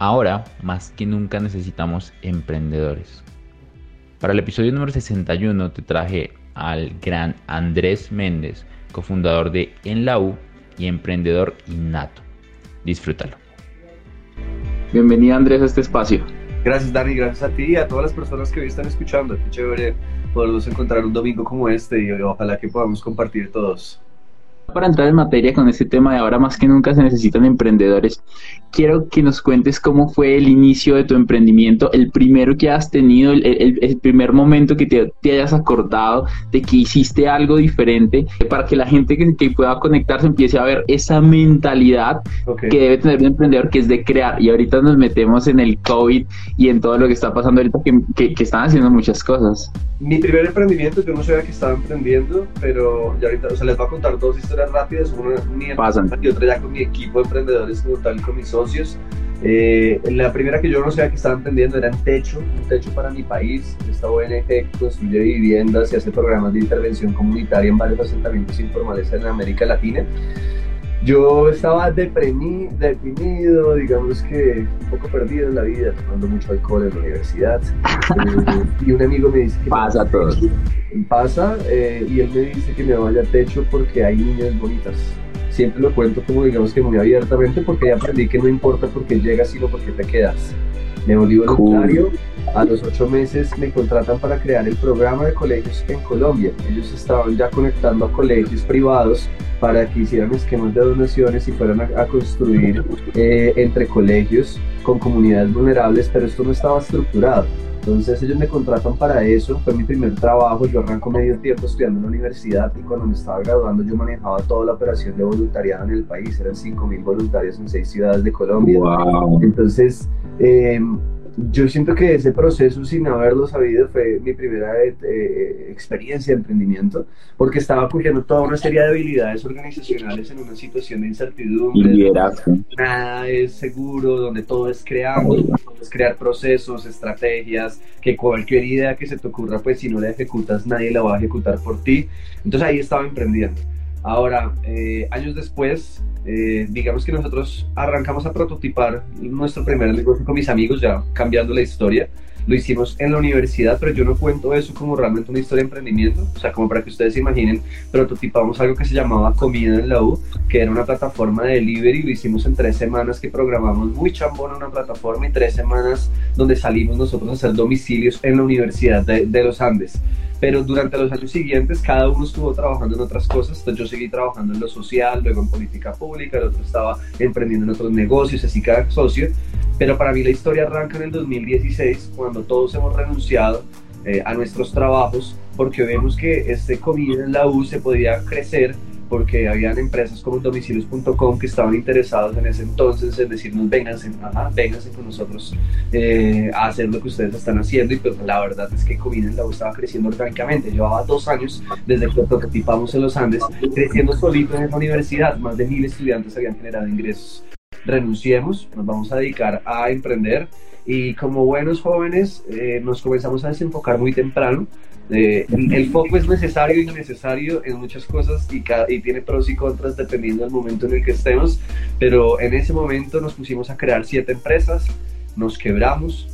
Ahora, más que nunca necesitamos emprendedores. Para el episodio número 61 te traje al gran Andrés Méndez, cofundador de En la U y emprendedor innato. Disfrútalo. Bienvenido Andrés a este espacio. Gracias Dani, gracias a ti y a todas las personas que hoy están escuchando. Qué chévere poderlos encontrar un domingo como este y ojalá que podamos compartir todos. Para entrar en materia con este tema de ahora más que nunca se necesitan emprendedores, quiero que nos cuentes cómo fue el inicio de tu emprendimiento, el primero que has tenido, el, primer momento que te, hayas acordado de que hiciste algo diferente, para que la gente que, pueda conectarse empiece a ver esa mentalidad que debe tener un emprendedor, que es de crear. Y ahorita nos metemos en el COVID y en todo lo que está pasando ahorita, que, que están haciendo muchas cosas. Mi primer emprendimiento, yo no sabía que estaba emprendiendo, pero ya ahorita, o sea, les voy a contar dos historias rápidas, una mía y otra ya con mi equipo de emprendedores como tal, con mis socios. Eh, la primera que yo no sabía que estaba emprendiendo era un techo, un techo para mi país. Esta ONG que construye viviendas y hace programas de intervención comunitaria en varios asentamientos informales en América Latina. Yo estaba deprimido, deprimido, digamos que un poco perdido en la vida, tomando mucho alcohol en la universidad. Eh, y un amigo me dice que... Pasa todo. Pasa, eh, y él me dice que me vaya al techo porque hay niñas bonitas. Siempre lo cuento como digamos que muy abiertamente porque ya aprendí que no importa por qué llegas, sino por qué te quedas. Me volví voluntario. A los ocho meses me contratan para crear el programa de colegios en Colombia. Ellos estaban ya conectando a colegios privados para que hicieran esquemas de donaciones y fueran a, construir eh, entre colegios con comunidades vulnerables, pero esto no estaba estructurado. Entonces ellos me contratan para eso, fue mi primer trabajo, yo arranco medio tiempo estudiando en la universidad y cuando me estaba graduando yo manejaba toda la operación de voluntariado en el país, eran 5.000 voluntarios en seis ciudades de Colombia. Entonces eh, yo siento que ese proceso, sin haberlo sabido, fue mi primera eh, eh, experiencia de emprendimiento, porque estaba cogiendo toda una serie de habilidades organizacionales en una situación de incertidumbre. Nada es seguro, donde todo es creando, es crear procesos, estrategias, que cualquier idea que se te ocurra, pues si no la ejecutas, nadie la va a ejecutar por ti. Entonces ahí estaba emprendiendo. Ahora, eh, años después, eh, digamos que nosotros arrancamos a prototipar nuestro primer negocio con mis amigos, ya cambiando la historia. Lo hicimos en la universidad, pero yo no cuento eso como realmente una historia de emprendimiento. O sea, como para que ustedes se imaginen, prototipamos algo que se llamaba Comida en la U, que era una plataforma de delivery. Lo hicimos en tres semanas que programamos muy chambón una plataforma y tres semanas donde salimos nosotros a hacer domicilios en la Universidad de, de los Andes pero durante los años siguientes cada uno estuvo trabajando en otras cosas, entonces yo seguí trabajando en lo social, luego en política pública, el otro estaba emprendiendo en otros negocios, así cada socio, pero para mí la historia arranca en el 2016, cuando todos hemos renunciado eh, a nuestros trabajos, porque vemos que este COVID en la U se podía crecer porque habían empresas como domicilios.com que estaban interesados en ese entonces en decirnos vénganse, ajá, vénganse con nosotros eh, a hacer lo que ustedes están haciendo. Y pues la verdad es que Covid en la U estaba creciendo orgánicamente, llevaba dos años desde que prototipamos en los Andes creciendo solito en la universidad, más de mil estudiantes habían generado ingresos. Renunciemos, nos vamos a dedicar a emprender. Y como buenos jóvenes eh, nos comenzamos a desenfocar muy temprano eh, el foco es necesario y innecesario en muchas cosas y, y, tiene pros y contras dependiendo del momento en el que estemos, pero en ese momento nos pusimos a crear siete empresas, nos quebramos,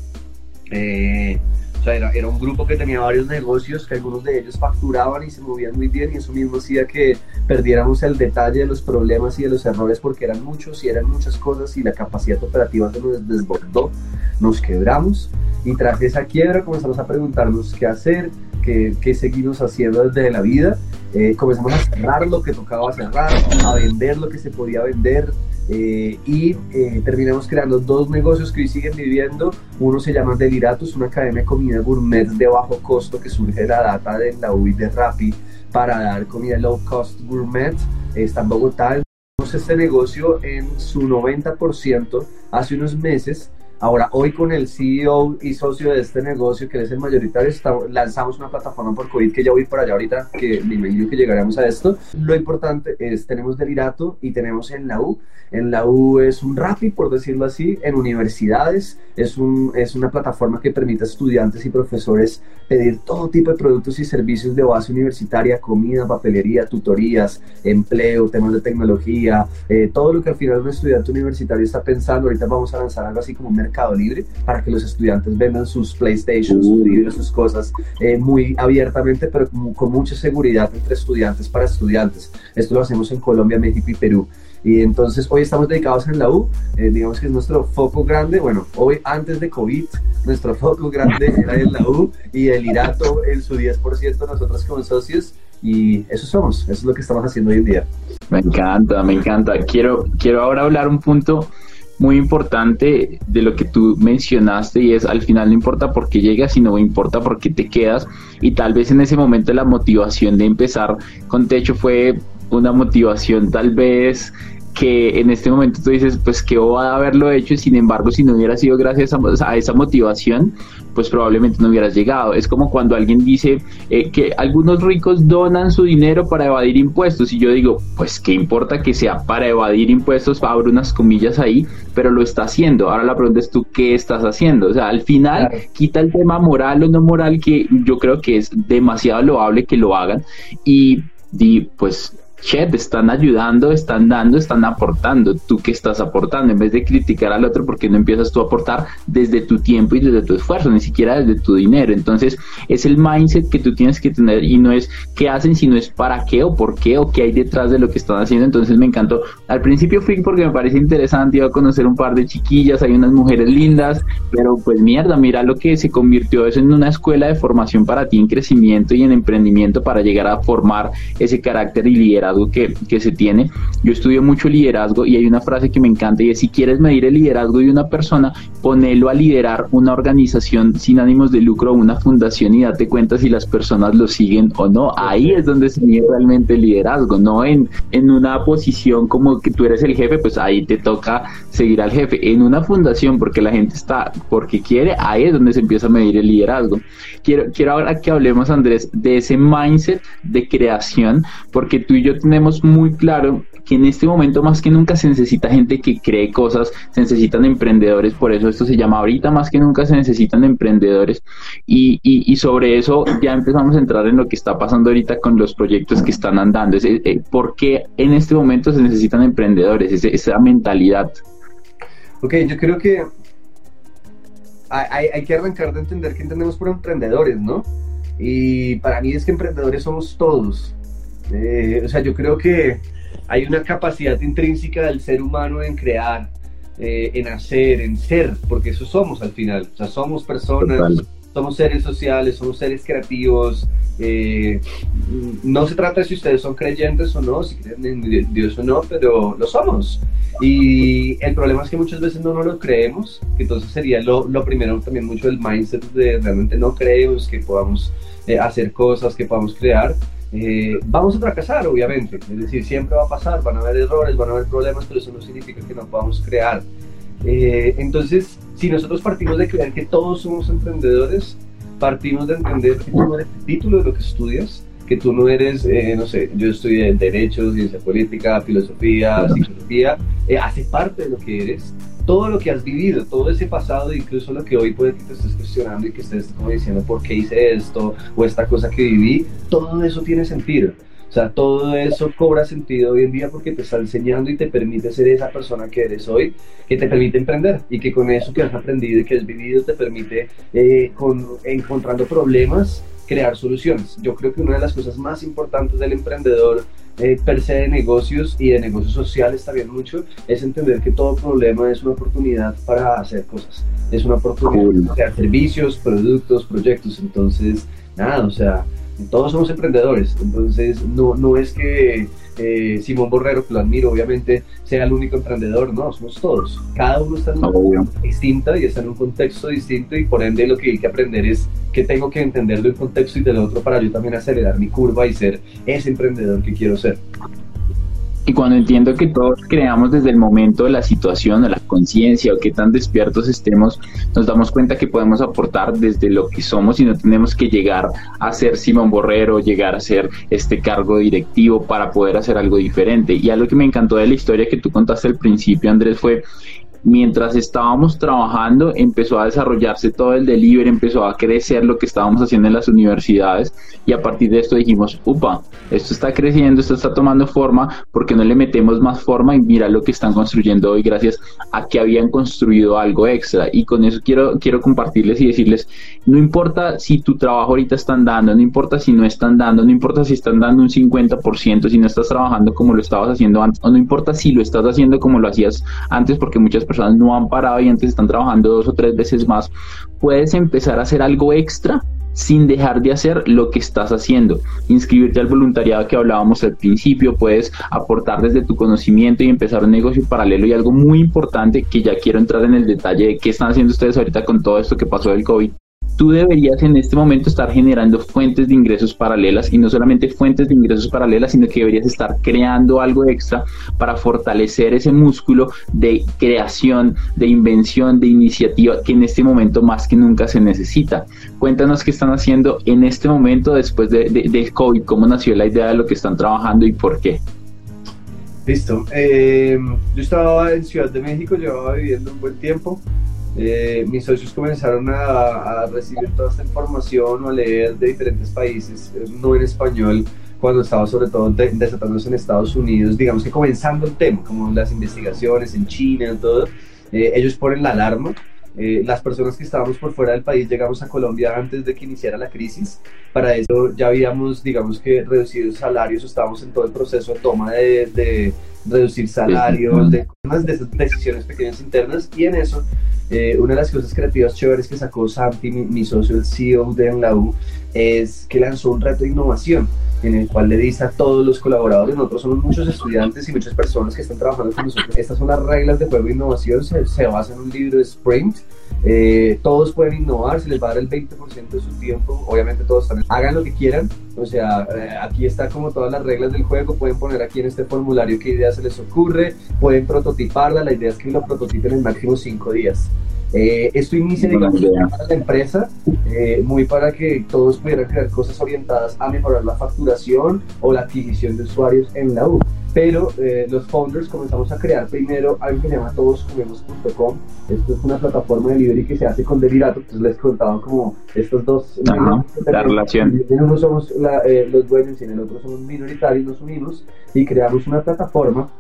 eh, O sea, era, era, un grupo que tenía varios negocios, que algunos de ellos facturaban y se movían muy bien y eso mismo hacía que perdiéramos el detalle de los problemas y de los errores porque eran muchos y eran muchas cosas y la capacidad operativa se nos desbordó, nos quebramos y tras esa quiebra comenzamos a preguntarnos qué hacer, qué, qué seguimos haciendo desde la vida. Eh, comenzamos a cerrar lo que tocaba cerrar, a vender lo que se podía vender, eh, y eh, terminamos creando dos negocios que hoy siguen viviendo. Uno se llama Deliratus, una academia de comida gourmet de bajo costo que surge de la data de la UI de Rappi para dar comida low cost gourmet. está en Bogotá. Este negocio en su 90% hace unos meses Ahora, hoy con el CEO y socio de este negocio, que es el mayoritario, lanzamos una plataforma por COVID que ya voy para allá ahorita, que me imagino que llegaremos a esto. Lo importante es, tenemos Delirato y tenemos en la U. En la U es un RAPI, por decirlo así, en universidades. Es, un, es una plataforma que permite a estudiantes y profesores pedir todo tipo de productos y servicios de base universitaria, comida, papelería, tutorías, empleo, temas de tecnología, eh, todo lo que al final un estudiante universitario está pensando. Ahorita vamos a lanzar algo así como un Mercado Libre para que los estudiantes vendan sus PlayStation, sus libros, sus cosas eh, muy abiertamente, pero con, mucha seguridad entre estudiantes para estudiantes. Esto lo hacemos en Colombia, México y Perú. Y entonces hoy estamos dedicados en la U, eh, digamos que es nuestro foco grande, bueno, hoy antes de COVID, nuestro foco grande era en la U y el Irato en su 10% nosotros como socios y eso somos, eso es lo que estamos haciendo hoy en día. Me encanta, me encanta. Quiero, quiero ahora hablar un punto muy importante de lo que tú mencionaste y es al final no importa por qué llegas, sino importa por qué te quedas. Y tal vez en ese momento la motivación de empezar con Techo fue una motivación tal vez que en este momento tú dices, pues va a haberlo hecho, sin embargo, si no hubiera sido gracias a, esa motivación, pues probablemente no hubieras llegado. Es como cuando alguien dice eh, que algunos ricos donan su dinero para evadir impuestos y yo digo, pues qué importa que sea para evadir impuestos, abro unas comillas ahí, pero lo está haciendo. Ahora la pregunta es tú, ¿qué estás haciendo? O sea, al final quita el tema moral o no moral que yo creo que es demasiado loable que lo hagan y di, pues Chet, están ayudando, están dando, están aportando. ¿Tú qué estás aportando? En vez de criticar al otro, porque no empiezas tú a aportar desde tu tiempo y desde tu esfuerzo, ni siquiera desde tu dinero? Entonces, es el mindset que tú tienes que tener y no es qué hacen, sino es para qué o por qué o qué hay detrás de lo que están haciendo. Entonces, me encantó. Al principio fui porque me parece interesante, iba a conocer un par de chiquillas, hay unas mujeres lindas, pero pues mierda, mira lo que se convirtió eso en una escuela de formación para ti en crecimiento y en emprendimiento para llegar a formar ese carácter y liderazgo que, que, se tiene. Yo estudio mucho liderazgo y hay una frase que me encanta y es si quieres medir el liderazgo de una persona, ponelo a liderar una organización sin ánimos de lucro o una fundación y date cuenta si las personas lo siguen o no. Ahí es donde se mide realmente el liderazgo, no en, en una posición como que tú eres el jefe, pues ahí te toca seguir al jefe. En una fundación, porque la gente está porque quiere, ahí es donde se empieza a medir el liderazgo. Quiero, quiero ahora que hablemos, Andrés, de ese mindset de creación, porque tú y yo tenemos muy claro que en este momento más que nunca se necesita gente que cree cosas, se necesitan emprendedores, por eso esto se llama ahorita más que nunca se necesitan emprendedores y, y, sobre eso ya empezamos a entrar en lo que está pasando ahorita con los proyectos que están andando, es, eh, ¿por qué en este momento se necesitan emprendedores, esa mentalidad? Ok, yo creo que hay, hay que arrancar de entender qué entendemos por emprendedores, ¿no? Y para mí es que emprendedores somos todos, eh, o sea, yo creo que hay una capacidad intrínseca del ser humano en crear, eh, en hacer, en ser, porque eso somos al final. O sea, somos personas, somos seres sociales, somos seres creativos. Eh, no se trata de si ustedes son creyentes o no, si creen en Dios o no, pero lo somos. Y el problema es que muchas veces no nos lo creemos, que entonces sería lo, lo primero también mucho el mindset de realmente no creemos que podamos hacer cosas, que podamos crear. Eh, vamos a fracasar, obviamente. Es decir, siempre va a pasar, van a haber errores, van a haber problemas, pero eso no significa que no podamos crear. Eh, entonces, si nosotros partimos de creer que todos somos emprendedores, partimos de entender que tú no eres el título de lo que estudias, que tú no eres, eh, no sé, yo estudié Derecho, Ciencia Política, Filosofía, Psicología, hace parte de lo que eres todo lo que has vivido, todo ese pasado, incluso lo que hoy puede que te estés cuestionando y que estés como diciendo por qué hice esto o esta cosa que viví, todo eso tiene sentido. O sea, todo eso cobra sentido hoy en día porque te está enseñando y te permite ser esa persona que eres hoy, que te permite emprender y que con eso que has aprendido y que has vivido te permite, eh, con, encontrando problemas, crear soluciones. Yo creo que una de las cosas más importantes del emprendedor eh, per se de negocios y de negocios sociales también mucho, es entender que todo problema es una oportunidad para hacer cosas. Es una oportunidad para crear servicios, productos, proyectos. Entonces, nada, o sea, todos somos emprendedores. Entonces, no, no es que eh, Simón Borrero, que lo admiro, obviamente, sea el único emprendedor, no, somos todos. Cada uno está en una situación distinta y está en un contexto distinto y por ende lo que hay que aprender es que tengo que entender de un contexto y del otro para yo también acelerar mi curva y ser ese emprendedor que quiero ser. Y cuando entiendo que todos creamos desde el momento de la situación, de la conciencia o qué tan despiertos estemos, nos damos cuenta que podemos aportar desde lo que somos y no tenemos que llegar a ser Simón Borrero, llegar a ser este cargo directivo para poder hacer algo diferente. Y algo que me encantó de la historia que tú contaste al principio, Andrés, fue mientras estábamos trabajando empezó a desarrollarse todo el delivery, empezó a crecer lo que estábamos haciendo en las universidades y a partir de esto dijimos, upa, esto está creciendo, esto está tomando forma, porque no le metemos más forma y mira lo que están construyendo hoy gracias a que habían construido algo extra y con eso quiero, quiero compartirles y decirles, no importa si tu trabajo ahorita están dando, no importa si no están dando, no importa si están dando un 50%, si no estás trabajando como lo estabas haciendo antes, o no importa si lo estás haciendo como lo hacías antes, porque muchas personas no han parado y antes están trabajando dos o tres veces más, puedes empezar a hacer algo extra sin dejar de hacer lo que estás haciendo. Inscribirte al voluntariado que hablábamos al principio, puedes aportar desde tu conocimiento y empezar un negocio paralelo y algo muy importante que ya quiero entrar en el detalle de qué están haciendo ustedes ahorita con todo esto que pasó del COVID tú deberías en este momento estar generando fuentes de ingresos paralelas y no solamente fuentes de ingresos paralelas, sino que deberías estar creando algo extra para fortalecer ese músculo de creación, de invención, de iniciativa que en este momento más que nunca se necesita. Cuéntanos qué están haciendo en este momento después de, COVID, cómo nació la idea de lo que están trabajando y por qué. Listo. Eh, yo estaba en Ciudad de México, llevaba viviendo un buen tiempo. Eh, mis socios comenzaron a, recibir toda esta información o a leer de diferentes países, eh, no en español, cuando estaba sobre todo desatándose en Estados Unidos, digamos que comenzando el tema, como las investigaciones en China y todo, eh, ellos ponen la alarma eh, las personas que estábamos por fuera del país llegamos a Colombia antes de que iniciara la crisis. Para eso ya habíamos, digamos que, reducido salarios, estábamos en todo el proceso de toma de, reducir salarios, de, de esas decisiones pequeñas internas. Y en eso, eh, una de las cosas creativas chéveres que sacó Santi, mi, mi socio, el CEO de U es que lanzó un reto de innovación en el cual le dice a todos los colaboradores, nosotros somos muchos estudiantes y muchas personas que están trabajando con nosotros, estas son las reglas de juego de innovación, se, se basa en un libro de Sprint, eh, todos pueden innovar, se les va a dar el 20% de su tiempo, obviamente todos también, hagan lo que quieran, o sea, eh, aquí está como todas las reglas del juego, pueden poner aquí en este formulario qué idea se les ocurre, pueden prototiparla, la idea es que lo prototipen en máximo 5 días. Eh, esto inicia, digamos, para la empresa, eh, muy para que todos pudieran crear cosas orientadas a mejorar la facturación o la adquisición de usuarios en la U. Pero eh, los founders comenzamos a crear primero algo que se llama todoscomemos.com. Esto es una plataforma de delivery que se hace con Delirato. Entonces les contaba como estos dos. la relación. En uno somos los dueños y en el otro somos minoritarios, nos unimos y creamos una plataforma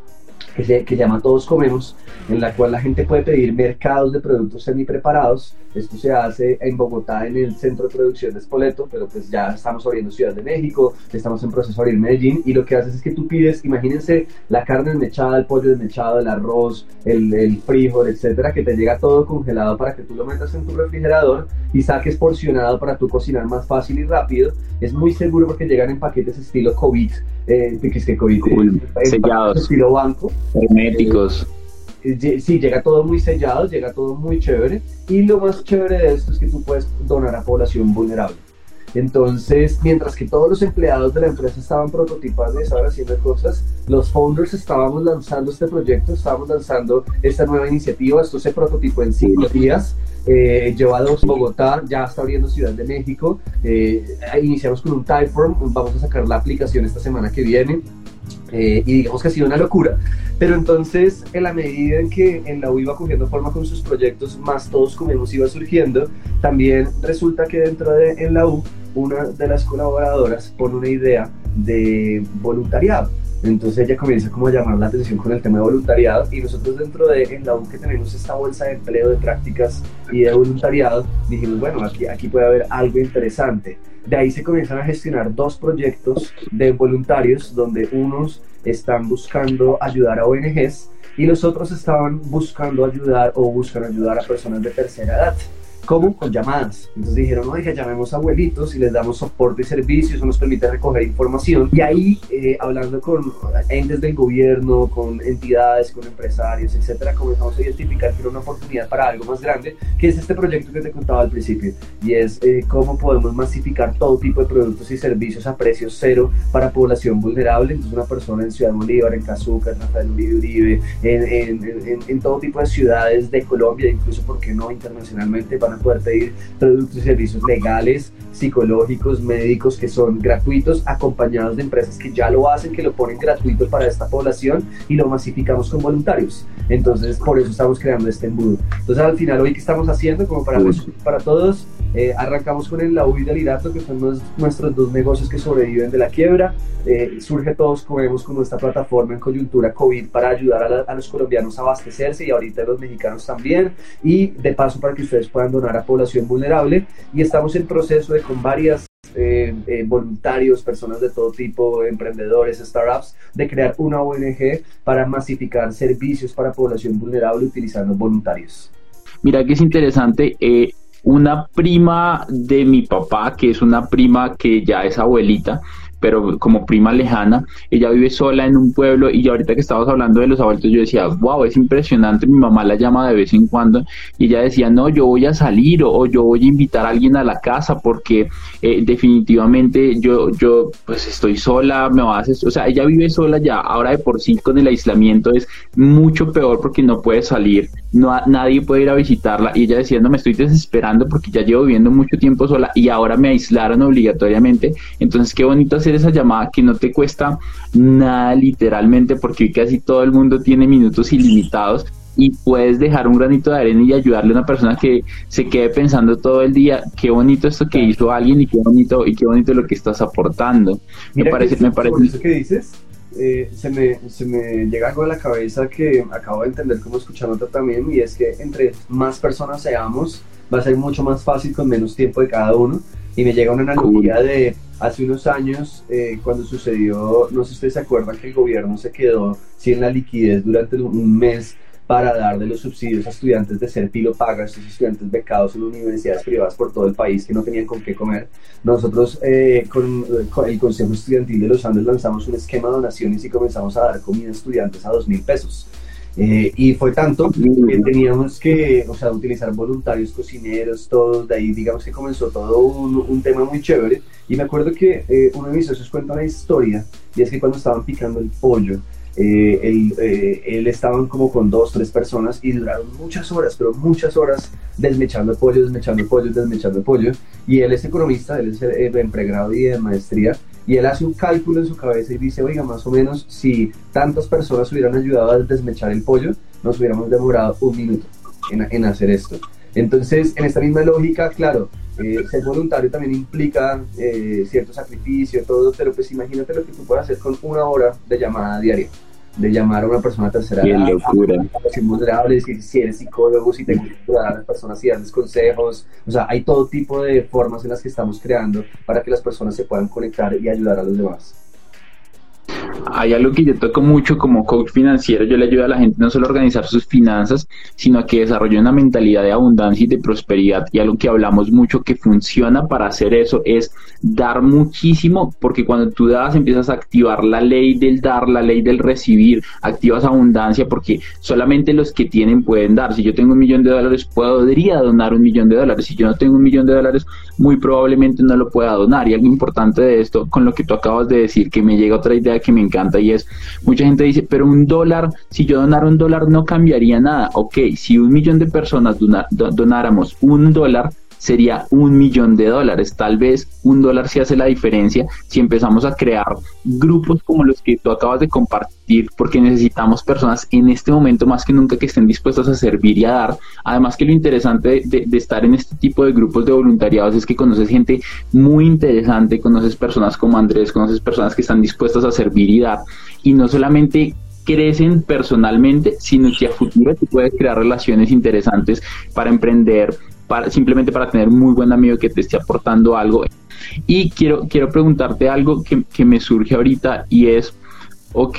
que se que llama Todos Comemos, en la cual la gente puede pedir mercados de productos semi preparados. Esto se hace en Bogotá, en el centro de producción de Spoleto, pero pues ya estamos abriendo Ciudad de México, estamos en proceso de abrir Medellín, y lo que haces es que tú pides, imagínense la carne desmechada, el pollo desmechado, el arroz, el, el frijol, etcétera, que te llega todo congelado para que tú lo metas en tu refrigerador y saques porcionado para tú cocinar más fácil y rápido. Es muy seguro porque llegan en paquetes estilo COVID, eh, que es que COVID, eh, sellados, estilo banco, herméticos. Eh, sí, llega todo muy sellado, llega todo muy chévere. Y lo más chévere de esto es que tú puedes donar a población vulnerable. Entonces, mientras que todos los empleados de la empresa estaban prototipando y estaban haciendo cosas, los founders estábamos lanzando este proyecto, estábamos lanzando esta nueva iniciativa. Esto se prototipó en cinco días. Eh, lleva dos Bogotá, ya está abriendo Ciudad de México. Eh, iniciamos con un Typeform, vamos a sacar la aplicación esta semana que viene. Eh, y digamos que ha sido una locura. Pero entonces, en la medida en que en la U iba cogiendo forma con sus proyectos, más todos comemos iba surgiendo, también resulta que dentro de en la U, una de las colaboradoras pone una idea de voluntariado. Entonces ella comienza como a llamar la atención con el tema de voluntariado y nosotros dentro de en la U que tenemos esta bolsa de empleo de prácticas y de voluntariado, dijimos, bueno, aquí, aquí puede haber algo interesante. De ahí se comienzan a gestionar dos proyectos de voluntarios donde unos están buscando ayudar a ONGs y los otros estaban buscando ayudar o buscan ayudar a personas de tercera edad. ¿Cómo? Con llamadas. Entonces dijeron, oiga, llamemos a abuelitos y les damos soporte y servicios, eso nos permite recoger información. Y ahí, eh, hablando con entes del gobierno, con entidades, con empresarios, etcétera, comenzamos a identificar que era una oportunidad para algo más grande, que es este proyecto que te contaba al principio. Y es eh, cómo podemos masificar todo tipo de productos y servicios a precio cero para población vulnerable. Entonces, una persona en Ciudad Bolívar, en Cazuca, en Rafael Uribe Uribe, en, en, en, todo tipo de ciudades de Colombia, incluso, ¿por qué no internacionalmente? Para poder pedir productos y servicios legales, psicológicos, médicos que son gratuitos, acompañados de empresas que ya lo hacen, que lo ponen gratuito para esta población y lo masificamos con voluntarios. Entonces, por eso estamos creando este embudo. Entonces, al final, hoy, ¿qué estamos haciendo? Como para, para todos, eh, arrancamos con el Lau y el Irato, que son nuestros dos negocios que sobreviven de la quiebra. Eh, surge todos, como vemos, como esta plataforma en coyuntura COVID para ayudar a, los colombianos a abastecerse y ahorita a los mexicanos también. Y de paso para que ustedes puedan donar a población vulnerable. Y estamos en proceso de con varias eh, voluntarios, personas de todo tipo, emprendedores, startups, de crear una ONG para masificar servicios para población vulnerable utilizando voluntarios. Mira que es interesante, una prima de mi papá, que es una prima que ya es abuelita, pero como prima lejana, ella vive sola en un pueblo y ahorita que estábamos hablando de los abuelos, yo decía, wow, es impresionante, mi mamá la llama de vez en cuando y ella decía, no, yo voy a salir o, yo voy a invitar a alguien a la casa porque eh, definitivamente yo, yo pues estoy sola, me va a hacer, o sea, ella vive sola ya, ahora de por sí con el aislamiento es mucho peor porque no puede salir, no nadie puede ir a visitarla y ella decía, no, me estoy desesperando porque ya llevo viviendo mucho tiempo sola y ahora me aislaron obligatoriamente, entonces qué bonito hacer esa llamada que no te cuesta nada literalmente porque casi todo el mundo tiene minutos ilimitados y puedes dejar un granito de arena y ayudarle a una persona que se quede pensando todo el día qué bonito esto que hizo alguien y qué bonito y qué bonito lo que estás aportando. me parece, me parece. eso que dices, eh, se, me, se me llega algo a la cabeza que acabo de entender como escuchándote también y es que entre más personas seamos va a ser mucho más fácil con menos tiempo de cada uno. Y me llega una analogía de hace unos años eh, cuando sucedió, no sé si ustedes se acuerdan que el gobierno se quedó sin la liquidez durante un mes para dar de los subsidios a estudiantes de ser pilo paga, estos estudiantes becados en universidades privadas por todo el país que no tenían con qué comer. Nosotros eh, con, el Consejo Estudiantil de los Andes lanzamos un esquema de donaciones y comenzamos a dar comida a estudiantes a dos mil pesos. Eh, y fue tanto que teníamos que, o sea, utilizar voluntarios, cocineros, todos, de ahí digamos que comenzó todo un, un tema muy chévere. Y me acuerdo que eh, uno de mis socios cuenta una historia, y es que cuando estaban picando el pollo, eh, él, eh, él, estaban como con dos, tres personas y duraron muchas horas, pero muchas horas desmechando pollo, desmechando pollo, desmechando pollo. Y él es economista, él es en pregrado y de maestría, y él hace un cálculo en su cabeza y dice, oiga, más o menos si tantas personas hubieran ayudado a desmechar el pollo, nos hubiéramos demorado un minuto en hacer esto. Entonces, en esta misma lógica, claro, eh, ser voluntario también implica eh, cierto sacrificio, todo, pero pues imagínate lo que tú puedes hacer con una hora de llamada diaria de llamar a una persona tercera Qué locura. si, si eres psicólogo, si te gusta ayudar a las personas y darles consejos, o sea, hay todo tipo de formas en las que estamos creando para que las personas se puedan conectar y ayudar a los demás hay algo que yo toco mucho como coach financiero, yo le ayudo a la gente no solo a organizar sus finanzas, sino a que desarrolle una mentalidad de abundancia y de prosperidad. Y algo que hablamos mucho que funciona para hacer eso es dar muchísimo, porque cuando tú das empiezas a activar la ley del dar, la ley del recibir, activas abundancia, porque solamente los que tienen pueden dar. Si yo tengo un millón de dólares, podría donar un millón de dólares. Si yo no tengo un millón de dólares, muy probablemente no lo pueda donar. Y algo importante de esto, con lo que tú acabas de decir, que me llega otra idea que me encanta y es, mucha gente dice, pero un dólar, si yo donara un dólar no cambiaría nada. Ok, si un millón de personas donáramos un dólar, sería un millón de dólares. Tal vez un dólar sí hace la diferencia si empezamos a crear grupos como los que tú acabas de compartir, porque necesitamos personas en este momento más que nunca que estén dispuestas a servir y a dar. Además que lo interesante de, de estar en este tipo de grupos de voluntariados es que conoces gente muy interesante, conoces personas como Andrés, conoces personas que están dispuestas a servir y dar. Y no solamente crecen personalmente, sino que a futuro tú puedes crear relaciones interesantes para emprender, simplemente para tener muy buen amigo que te esté aportando algo. Y quiero, quiero preguntarte algo que, me surge ahorita y es, ok,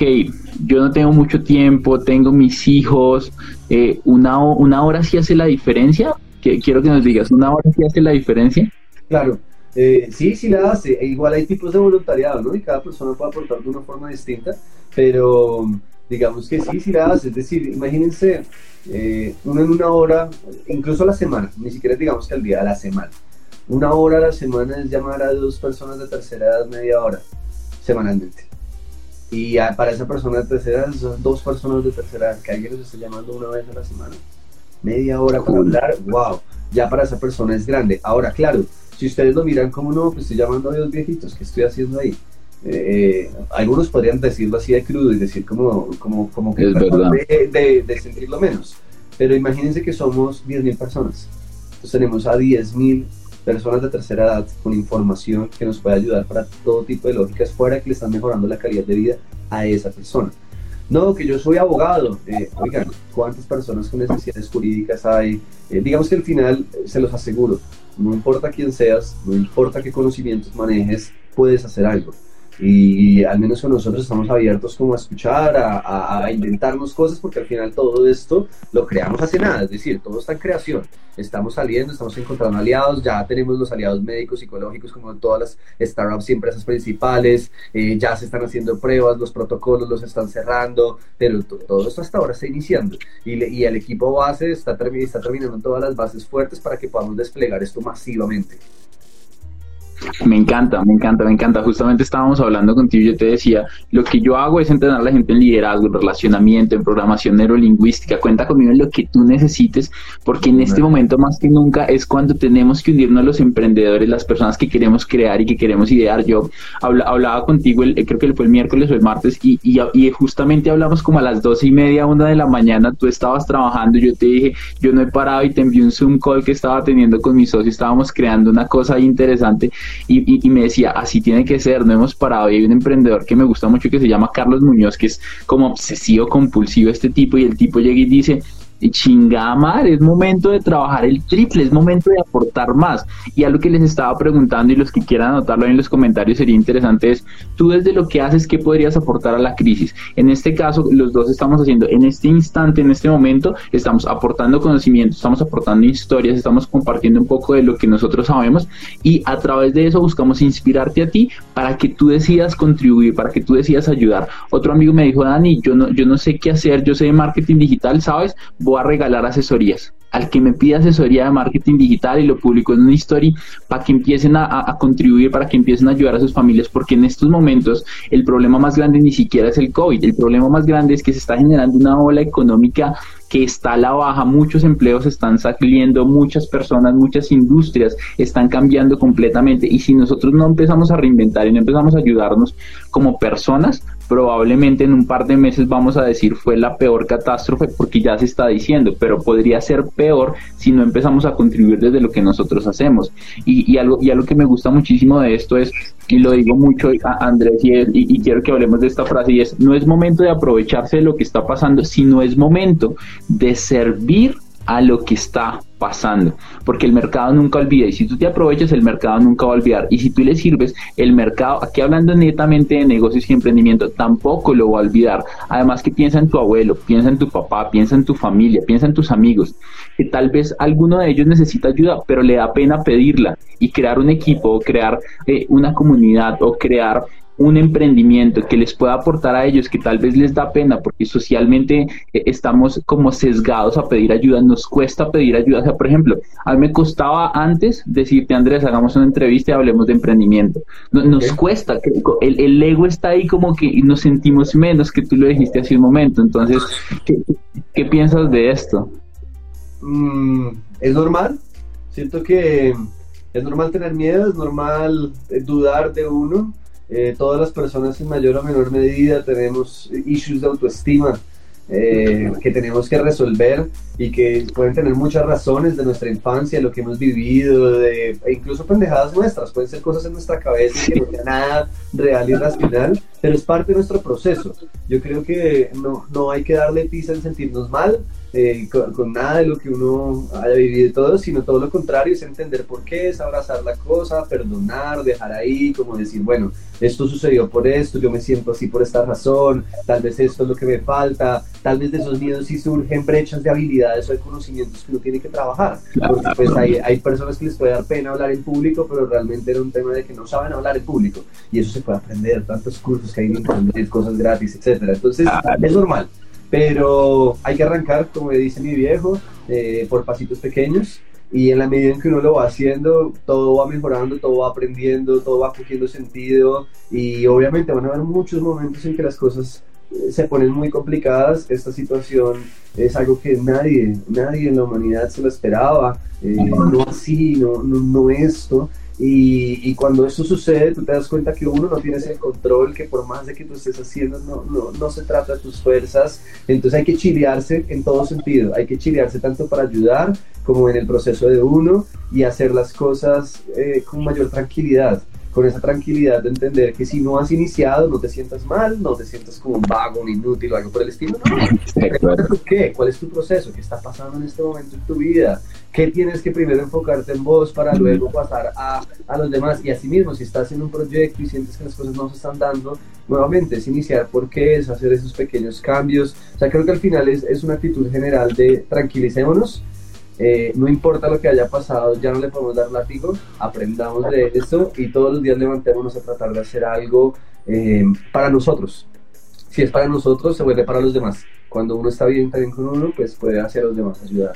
yo no tengo mucho tiempo, tengo mis hijos, eh, una, una hora sí hace la diferencia. Que, quiero que nos digas, ¿una hora sí hace la diferencia? Claro, eh, sí, sí la hace. E igual hay tipos de voluntariado, ¿no? Y cada persona puede aportar de una forma distinta, pero digamos que sí, sí la hace. Es decir, imagínense eh, uno en una hora, incluso a la semana, ni siquiera digamos que al día, a la semana. Una hora a la semana es llamar a dos personas de tercera edad media hora semanalmente. Y para esa persona de tercera edad son dos personas de tercera edad que alguien los está llamando una vez a la semana. Media hora para hablar, wow, ya para esa persona es grande. Ahora, claro, si ustedes lo miran como no, pues estoy llamando a dos viejitos, ¿qué estoy haciendo ahí? Eh, algunos podrían decirlo así de crudo y decir como, como, como que es verdad. De, de, sentirlo menos. Pero imagínense que somos 10.000 personas. Entonces tenemos a 10.000 personas de tercera edad con información que nos puede ayudar para todo tipo de lógicas fuera que le están mejorando la calidad de vida a esa persona. No, que yo soy abogado. Eh, oigan, ¿cuántas personas con necesidades jurídicas hay? Eh, digamos que al final, se los aseguro, no importa quién seas, no importa qué conocimientos manejes, puedes hacer algo y al menos con nosotros estamos abiertos como a escuchar, a, a, inventarnos cosas, porque al final todo esto lo creamos hace nada, es decir, todo está en creación. Estamos saliendo, estamos encontrando aliados, ya tenemos los aliados médicos, psicológicos, como todas las startups y empresas principales, eh, ya se están haciendo pruebas, los protocolos los están cerrando, pero todo esto hasta ahora está iniciando. Y, y el equipo base está, está terminando todas las bases fuertes para que podamos desplegar esto masivamente. Me encanta, me encanta, me encanta. Justamente estábamos hablando contigo y yo te decía, lo que yo hago es entrenar a la gente en liderazgo, en relacionamiento, en programación neurolingüística. Cuenta conmigo en lo que tú necesites, porque en este momento más que nunca es cuando tenemos que unirnos a los emprendedores, las personas que queremos crear y que queremos idear. Yo hablaba contigo, el, creo que fue el miércoles o el martes, y, y, y, justamente hablamos como a las doce y media, una de la mañana, tú estabas trabajando, yo te dije, yo no he parado y te envié un Zoom call que estaba teniendo con mi socio, estábamos creando una cosa interesante y, me decía, así tiene que ser, no hemos parado. Y hay un emprendedor que me gusta mucho que se llama Carlos Muñoz, que es como obsesivo, compulsivo este tipo, y el tipo llega y dice, y chingamar, es momento de trabajar el triple, es momento de aportar más. Y a lo que les estaba preguntando y los que quieran anotarlo en los comentarios sería interesante es, tú desde lo que haces, ¿qué podrías aportar a la crisis? En este caso, los dos estamos haciendo, en este instante, en este momento, estamos aportando conocimiento, estamos aportando historias, estamos compartiendo un poco de lo que nosotros sabemos y a través de eso buscamos inspirarte a ti para que tú decidas contribuir, para que tú decidas ayudar. Otro amigo me dijo, Dani, yo no, yo no sé qué hacer, yo sé de marketing digital, ¿sabes? Voy a regalar asesorías. Al que me pida asesoría de marketing digital y lo publico en una historia para que empiecen a, contribuir, para que empiecen a ayudar a sus familias, porque en estos momentos el problema más grande ni siquiera es el COVID, el problema más grande es que se está generando una ola económica que está a la baja, muchos empleos están saliendo, muchas personas, muchas industrias están cambiando completamente. Y si nosotros no empezamos a reinventar y no empezamos a ayudarnos como personas, probablemente en un par de meses vamos a decir fue la peor catástrofe porque ya se está diciendo, pero podría ser peor si no empezamos a contribuir desde lo que nosotros hacemos. Y, algo, y que me gusta muchísimo de esto es, y lo digo mucho a Andrés y, y, y quiero que hablemos de esta frase, y es, no es momento de aprovecharse de lo que está pasando, sino es momento de servir a lo que está pasando, porque el mercado nunca olvida y si tú te aprovechas el mercado nunca va a olvidar. Y si tú le sirves el mercado, aquí hablando netamente de negocios y emprendimiento, tampoco lo va a olvidar. Además que piensa en tu abuelo, piensa en tu papá, piensa en tu familia, piensa en tus amigos, que tal vez alguno de ellos necesita ayuda, pero le da pena pedirla. Y crear un equipo o crear eh, una comunidad o crear un emprendimiento que les pueda aportar a ellos que tal vez les da pena porque socialmente eh, estamos como sesgados a pedir ayuda, nos cuesta pedir ayuda. O sea, por ejemplo, a mí me costaba antes decirte, Andrés, hagamos una entrevista y hablemos de emprendimiento. Nos cuesta, el, el, ego está ahí como que nos sentimos menos que tú lo dijiste hace un momento. Entonces, ¿qué, qué piensas de esto? Mm, es normal, Siento que es normal tener miedo, es normal eh, dudar de uno. Eh, todas las personas en mayor o menor medida tenemos issues de autoestima eh, que tenemos que resolver y que pueden tener muchas razones de nuestra infancia, lo que hemos vivido, de, e incluso pendejadas nuestras, pueden ser cosas en nuestra cabeza que no tienen nada real y racional, pero es parte de nuestro proceso. Yo creo que no, no hay que darle pisa en sentirnos mal, eh, con, nada de lo que uno haya vivido todo, sino todo lo contrario, es entender por qué, es abrazar la cosa, perdonar, dejar ahí, como decir, bueno, esto sucedió por esto, yo me siento así por esta razón, tal vez esto es lo que me falta, tal vez de esos miedos sí surgen brechas de habilidades o de conocimientos que uno tiene que trabajar, porque pues hay, hay personas que les puede dar pena hablar en público, pero realmente era un tema de que no saben hablar en público, y eso se puede aprender, tantos cursos que hay en internet, cosas gratis, etcétera, entonces es normal pero hay que arrancar, como dice mi viejo, eh, por pasitos pequeños y en la medida en que uno lo va haciendo, todo va mejorando, todo va aprendiendo, todo va cogiendo sentido y obviamente van a haber muchos momentos en que las cosas eh, se ponen muy complicadas. Esta situación es algo que nadie, nadie en la humanidad se lo esperaba, eh, no así, no, no, no esto. Y, cuando eso sucede, tú te das cuenta que uno no tienes el control, que por más de que tú estés haciendo, no, no, no se trata de tus fuerzas. Entonces hay que chilearse en todo sentido. Hay que chilearse tanto para ayudar como en el proceso de uno y hacer las cosas eh, con mayor tranquilidad con esa tranquilidad de entender que si no has iniciado, no te sientas mal, no te sientas como un vago, un inútil o algo por el estilo. No, ¿Qué? ¿Cuál es tu proceso? ¿Qué está pasando en este momento en tu vida? ¿Qué tienes que primero enfocarte en vos para luego pasar a, a los demás? Y asimismo, si estás en un proyecto y sientes que las cosas no se están dando, nuevamente es iniciar por qué, es hacer esos pequeños cambios. O sea, creo que al final es, es una actitud general de tranquilicémonos, eh, no importa lo que haya pasado, ya no le podemos dar látigo, aprendamos de eso y todos los días levantémonos a tratar de hacer algo eh, para nosotros. Si es para nosotros, se vuelve para los demás. Cuando uno está bien, también con uno, pues puede hacer los demás ayudar.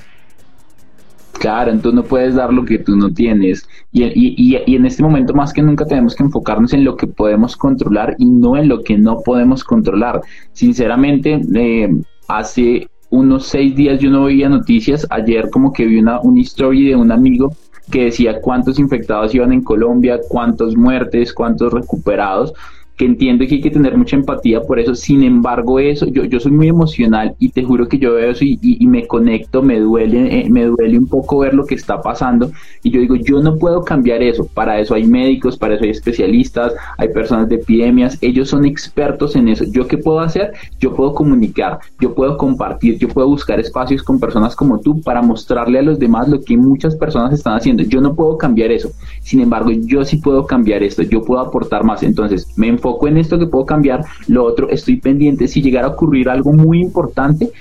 Claro, entonces no puedes dar lo que tú no tienes. Y, y, y, en este momento más que nunca tenemos que enfocarnos en lo que podemos controlar y no en lo que no podemos controlar. Sinceramente, eh, hace unos seis días yo no veía noticias. Ayer como que vi una, story de un amigo que decía cuántos infectados iban en Colombia, cuántos muertes, cuántos recuperados que entiendo que hay que tener mucha empatía por eso. Sin embargo, eso, yo, yo soy muy emocional y te juro que yo veo eso y, y, me conecto, me duele, eh, me duele un poco ver lo que está pasando. Y yo digo, yo no puedo cambiar eso. Para eso hay médicos, para eso hay especialistas, hay personas de epidemias, ellos son expertos en eso. ¿Yo qué puedo hacer? Yo puedo comunicar, yo puedo compartir, yo puedo buscar espacios con personas como tú para mostrarle a los demás lo que muchas personas están haciendo. Yo no puedo cambiar eso. Sin embargo, yo sí puedo cambiar esto, yo puedo aportar más. Entonces, me enfoco en esto que puedo cambiar, lo otro estoy pendiente, si llegara a ocurrir algo muy importante,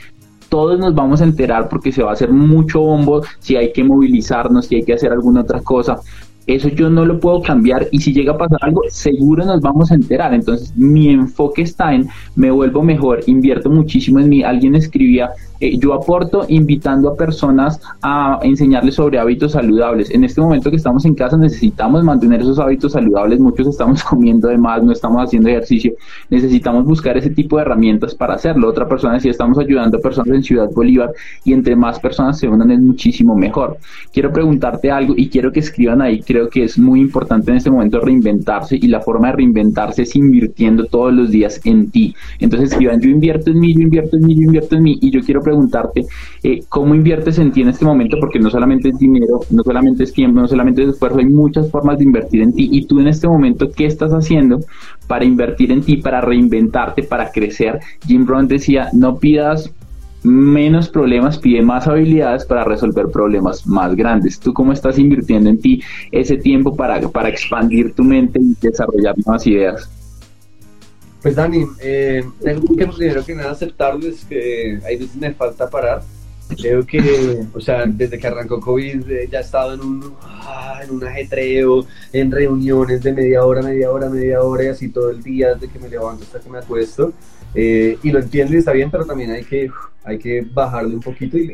todos nos vamos a enterar porque se va a hacer mucho bombo, si hay que movilizarnos, si hay que hacer alguna otra cosa. Eso yo no lo puedo cambiar y si llega a pasar algo, seguro nos vamos a enterar. Entonces mi enfoque está en me vuelvo mejor, invierto muchísimo en mí. Alguien escribía, eh, yo aporto invitando a personas a enseñarles sobre hábitos saludables. En este momento que estamos en casa necesitamos mantener esos hábitos saludables. Muchos estamos comiendo de más, no estamos haciendo ejercicio. Necesitamos buscar ese tipo de herramientas para hacerlo. Otra persona decía, estamos ayudando a personas en Ciudad Bolívar y entre más personas se unan es muchísimo mejor. Quiero preguntarte algo y quiero que escriban ahí. Creo que es muy importante en este momento reinventarse y la forma de reinventarse es invirtiendo todos los días en ti. Entonces escriban, yo invierto en mí, yo invierto en mí, yo invierto en mí y yo quiero preguntarte eh, cómo inviertes en ti en este momento, porque no solamente es dinero, no solamente es tiempo, no solamente es esfuerzo, hay muchas formas de invertir en ti. Y tú en este momento, ¿qué estás haciendo para invertir en ti, para reinventarte, para crecer? Jim Brown decía, no pidas menos problemas, pide más habilidades para resolver problemas más grandes. ¿Tú cómo estás invirtiendo en ti ese tiempo para, para expandir tu mente y desarrollar nuevas ideas? Pues Dani, eh, que primero que nada aceptarles que hay veces me falta parar. Creo que, o sea, desde que arrancó COVID eh, ya he estado en un, ah, en un ajetreo, en reuniones de media hora, media hora, media hora y así todo el día desde que me levanto hasta que me acuesto. Eh, y lo entiendo y está bien, pero también hay que, hay que bajarle un poquito. Y,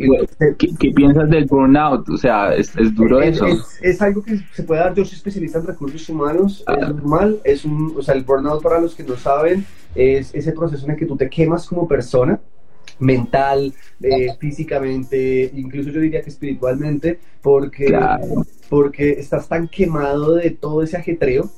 ¿Qué, ¿Qué, piensas del burnout? O sea, es, es duro es, eso. Es, es, algo que se puede dar. Yo soy especialista en recursos humanos. Ah. Es normal. Es un, o sea, el burnout, para los que no saben, es ese proceso en el que tú te quemas como persona mental, eh, físicamente, incluso yo diría que espiritualmente, porque, porque estás tan quemado de todo ese ajetreo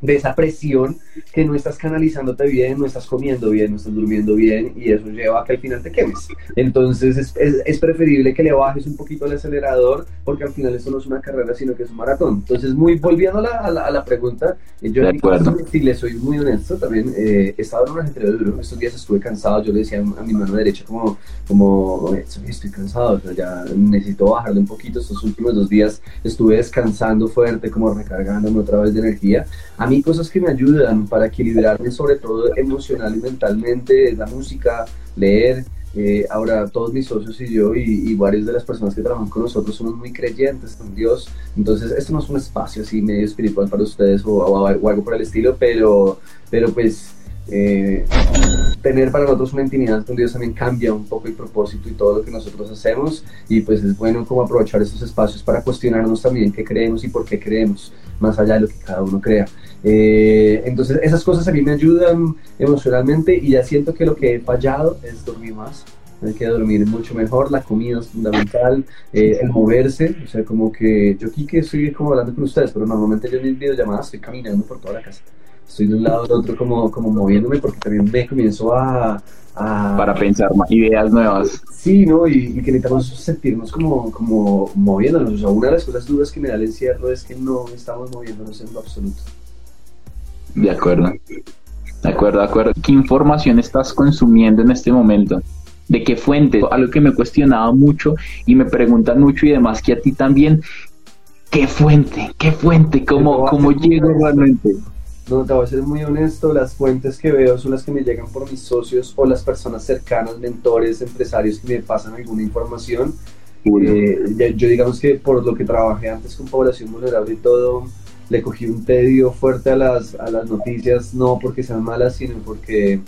de esa presión que no estás canalizándote bien, no estás comiendo bien, no estás durmiendo bien y eso lleva a que al final te quemes. Entonces es, es, preferible que le bajes un poquito al acelerador porque al final eso no es una carrera sino que es un maratón. Entonces muy volviendo a la, a la, pregunta, eh, yo si le soy muy honesto también, eh, he estado en un ajetreo duro, estos días estuve cansado, yo le decía a mi mano derecha como, como estoy cansado, ya necesito bajarle un poquito, estos últimos dos días estuve descansando fuerte, como recargándome otra vez de energía. A mí cosas que me ayudan para equilibrarme sobre todo emocional y mentalmente es la música, leer. Eh, ahora todos mis socios y yo y, varias de las personas que trabajan con nosotros somos muy creyentes en Dios. Entonces esto no es un espacio así medio espiritual para ustedes o, algo por el estilo, pero, pero pues eh, tener para nosotros una intimidad con Dios también cambia un poco el propósito y todo lo que nosotros hacemos y pues es bueno como aprovechar estos espacios para cuestionarnos también qué creemos y por qué creemos, más allá de lo que cada uno crea. Eh, entonces esas cosas a mí me ayudan emocionalmente y ya siento que lo que he fallado es dormir más. Hay que dormir mucho mejor, la comida es fundamental, eh, el moverse, o sea, como que yo aquí que estoy como hablando con ustedes, pero normalmente yo en mis videollamadas estoy caminando por toda la casa. Estoy de un lado al otro como, como moviéndome porque también me comienzo a, Para pensar ideas nuevas. Sí, ¿no? Y, que necesitamos sentirnos como, como moviéndonos. O sea, una de las cosas duras que me da el encierro es que no estamos moviéndonos en lo absoluto. De acuerdo. De acuerdo, de acuerdo. ¿Qué información estás consumiendo en este momento? ¿De qué fuente? Algo que me he cuestionado mucho y me preguntan mucho y demás que a ti también. ¿Qué fuente? ¿Qué fuente? ¿Cómo, cómo llego realmente? No, te voy a ser muy honesto, las fuentes que veo son las que me llegan por mis socios o las personas cercanas, mentores, empresarios que me pasan alguna información. Eh, yo digamos que por lo que trabajé antes con población vulnerable y todo, le cogí un tedio fuerte a las, a las noticias, no porque sean malas, sino porque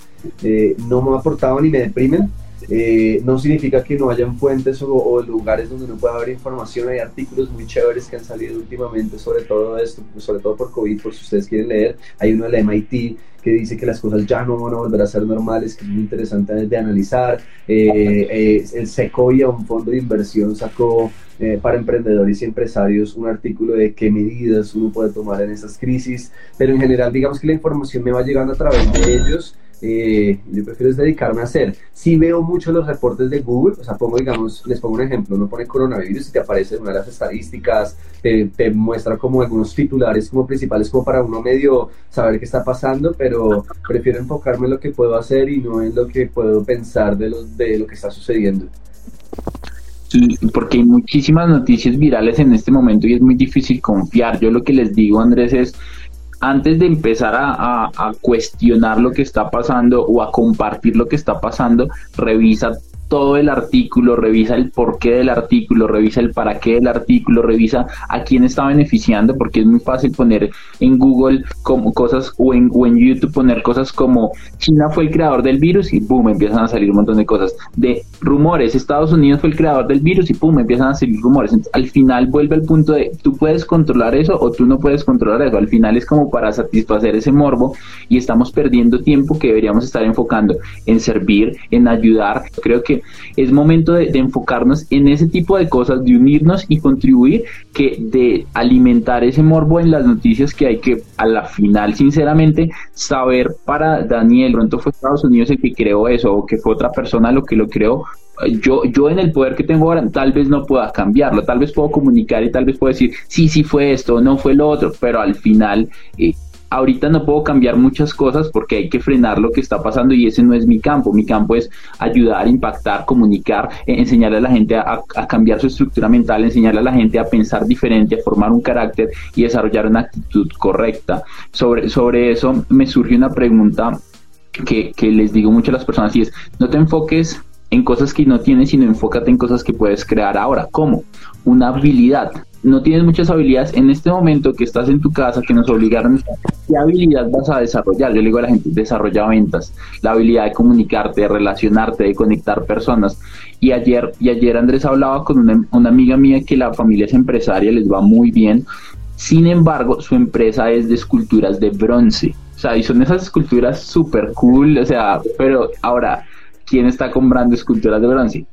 eh, no me aportaban ni me deprimen. Eh, no significa que no hayan fuentes o, lugares donde no pueda haber información. Hay artículos muy chéveres que han salido últimamente sobre todo esto, sobre todo por COVID, por si ustedes quieren leer. Hay uno del MIT que dice que las cosas ya no van a volver a ser normales, que es muy interesante de analizar. Eh, el Sequoia, un fondo de inversión, sacó eh, para emprendedores y empresarios un artículo de qué medidas uno puede tomar en esas crisis, pero en general digamos que la información me va llegando a través de ellos. Eh, yo prefiero dedicarme a hacer. Si veo mucho los reportes de Google, o sea, pongo, digamos, les pongo un ejemplo, uno pone coronavirus y te aparece una de las estadísticas, te, te, muestra como algunos titulares como principales como para uno medio saber qué está pasando, pero prefiero enfocarme en lo que puedo hacer y no en lo que puedo pensar de lo, de lo que está sucediendo porque hay muchísimas noticias virales en este momento y es muy difícil confiar. Yo lo que les digo, Andrés, es antes de empezar a, cuestionar lo que está pasando o a compartir lo que está pasando, revisa todo el artículo, revisa el porqué del artículo, revisa el para qué del artículo, revisa a quién está beneficiando, porque es muy fácil poner en Google como cosas o en, o en YouTube poner cosas como China fue el creador del virus y boom, empiezan a salir un montón de cosas. De rumores, Estados Unidos fue el creador del virus y pum, empiezan a salir rumores. al final vuelve al punto de tú puedes controlar eso o tú no puedes controlar eso. Al final es como para satisfacer ese morbo y estamos perdiendo tiempo que deberíamos estar enfocando en servir, en ayudar. Creo que es momento de, enfocarnos en ese tipo de cosas, de unirnos y contribuir, que de alimentar ese morbo en las noticias que hay que a la final, sinceramente, saber para Daniel, pronto fue Estados Unidos el que creó eso o que fue otra persona lo que lo creó, yo, yo en el poder que tengo ahora tal vez no pueda cambiarlo, tal vez puedo comunicar y tal vez puedo decir, sí, sí fue esto, no fue lo otro, pero al final eh, ahorita no puedo cambiar muchas cosas porque hay que frenar lo que está pasando y ese no es mi campo. Mi campo es ayudar, impactar, comunicar, eh, enseñarle a la gente a, cambiar su estructura mental, enseñarle a la gente a pensar diferente, a formar un carácter y desarrollar una actitud correcta. Sobre, sobre eso me surge una pregunta que, que les digo mucho a las personas y es, no te enfoques en cosas que no tienes, sino enfócate en cosas que puedes crear ahora. ¿Cómo? Una habilidad no tienes muchas habilidades en este momento que estás en tu casa, que nos obligaron, ¿qué habilidad vas a desarrollar? Yo le digo a la gente, desarrolla ventas, la habilidad de comunicarte, de relacionarte, de conectar personas. Y ayer, y ayer Andrés hablaba con una, una amiga mía que la familia es empresaria, les va muy bien. Sin embargo, su empresa es de esculturas de bronce. O sea, y son esas esculturas súper cool, o sea, pero ahora ¿quién está comprando esculturas de bronce?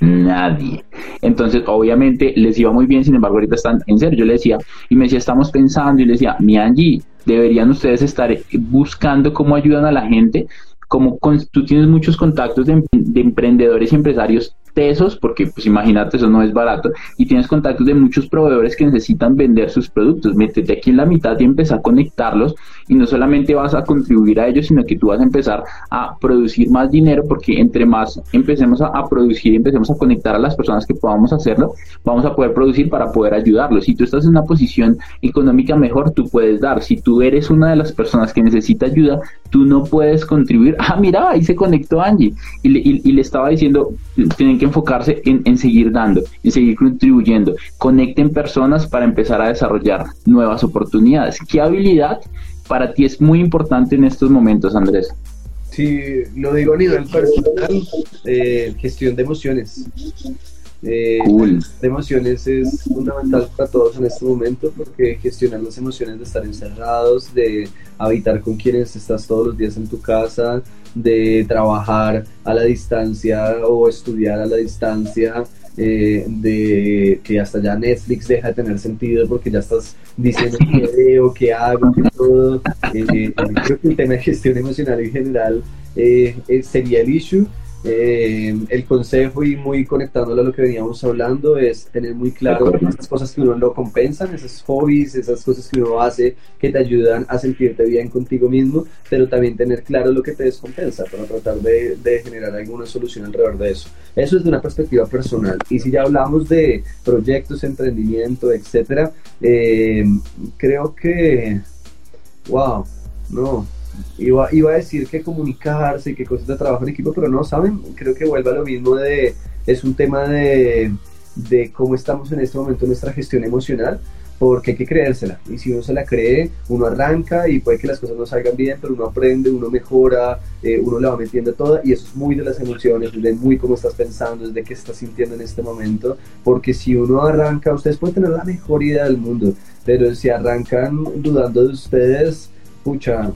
Nadie. Entonces, obviamente, les iba muy bien, sin embargo, ahorita están en serio. Yo le decía, y me decía, estamos pensando, y le decía, mi Angie, deberían ustedes estar buscando cómo ayudan a la gente. Como tú tienes muchos contactos de emprendedores y empresarios tesos, porque pues imagínate, eso no es barato, y tienes contactos de muchos proveedores que necesitan vender sus productos. Métete aquí en la mitad y empieza a conectarlos y no solamente vas a contribuir a ellos, sino que tú vas a empezar a producir más dinero porque entre más empecemos a, producir y empecemos a conectar a las personas que podamos hacerlo, vamos a poder producir para poder ayudarlos. Si tú estás en una posición económica mejor, tú puedes dar. Si tú eres una de las personas que necesita ayuda, tú no puedes contribuir. Ah, mira, ahí se conectó Angie y le, y le estaba diciendo, tienen que enfocarse en, seguir dando, en seguir contribuyendo. Conecten personas para empezar a desarrollar nuevas oportunidades. ¿Qué habilidad para ti es muy importante en estos momentos, Andrés? Sí, lo digo a nivel personal, eh, gestión de emociones. Eh, de emociones es fundamental para todos en este momento porque gestionar las emociones de estar encerrados, de habitar con quienes estás todos los días en tu casa, de trabajar a la distancia o estudiar a la distancia, eh, de que hasta ya Netflix deja de tener sentido porque ya estás diciendo qué veo, qué hago, qué todo. Eh, creo que el tema de gestión emocional en general eh, sería el issue eh, el consejo y muy conectándolo a lo que veníamos hablando es tener muy claro esas cosas que uno lo compensan, esos hobbies, esas cosas que uno hace que te ayudan a sentirte bien contigo mismo, pero también tener claro lo que te descompensa para tratar de, generar alguna solución alrededor de eso. Eso es de una perspectiva personal. Y si ya hablamos de proyectos, emprendimiento, etcétera, eh, creo que, wow, no, Iba, iba a decir que comunicarse y que cosas de trabajo en equipo, pero no, ¿saben? Creo que vuelve a lo mismo de, es un tema de, de cómo estamos en este momento en nuestra gestión emocional, porque hay que creérsela. Y si uno se la cree, uno arranca y puede que las cosas no salgan bien, pero uno aprende, uno mejora, eh, uno le va metiendo toda. Y eso es muy de las emociones, es de muy cómo estás pensando, es de qué estás sintiendo en este momento. Porque si uno arranca, ustedes pueden tener la mejor idea del mundo, pero si arrancan dudando de ustedes, pucha,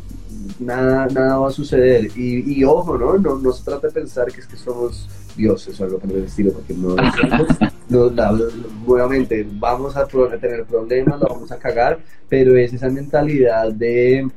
nada, nada va a suceder. Y, ojo, ¿no? ¿no? No se trata de pensar que es que somos dioses o algo por el estilo, porque no, no, nuevamente vamos a tener problemas, lo vamos a cagar, pero es esa mentalidad de,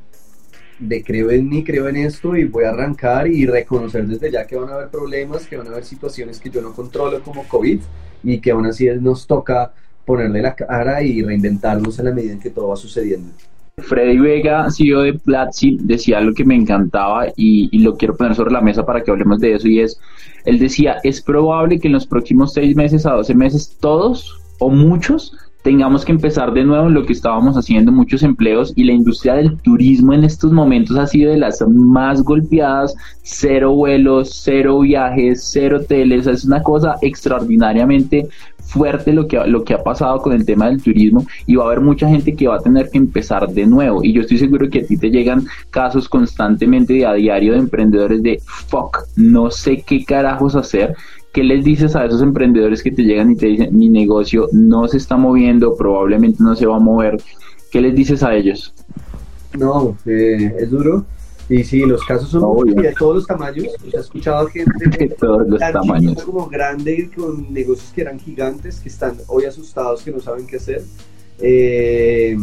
de creo en mí, creo en esto y voy a arrancar y reconocer desde ya que van a haber problemas, que van a haber situaciones que yo no controlo como COVID y que aún así nos toca ponerle la cara y reinventarnos en la medida en que todo va sucediendo. Freddy Vega, CEO de Platzi, decía algo que me encantaba y, lo quiero poner sobre la mesa para que hablemos de eso y es, él decía, es probable que en los próximos seis meses a doce meses todos o muchos tengamos que empezar de nuevo lo que estábamos haciendo, muchos empleos y la industria del turismo en estos momentos ha sido de las más golpeadas, cero vuelos, cero viajes, cero hoteles, es una cosa extraordinariamente fuerte lo que, lo que ha pasado con el tema del turismo y va a haber mucha gente que va a tener que empezar de nuevo. Y yo estoy seguro que a ti te llegan casos constantemente a diario de emprendedores de fuck, no sé qué carajos hacer. ¿Qué les dices a esos emprendedores que te llegan y te dicen mi negocio no se está moviendo, probablemente no se va a mover? ¿Qué les dices a ellos? No, eh, es duro y sí, los casos son de todos los tamaños. he escuchado gente de todos los tamaños. como grande con negocios que eran gigantes, que están hoy asustados, que no saben qué hacer. Eh,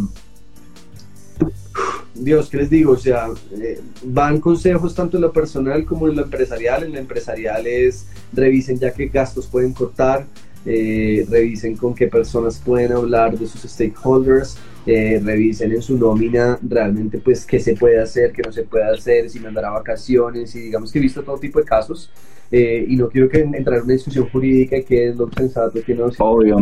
Dios, ¿qué les digo? O sea, eh, van consejos tanto en lo personal como en lo empresarial. En lo empresarial es revisen ya qué gastos pueden cortar, eh, revisen con qué personas pueden hablar de sus stakeholders, eh, revisen en su nómina realmente pues qué se puede hacer, qué no se puede hacer, si mandar a vacaciones y digamos que he visto todo tipo de casos eh, y no quiero que entrar en una discusión jurídica y qué es lo sensato, que no obvio,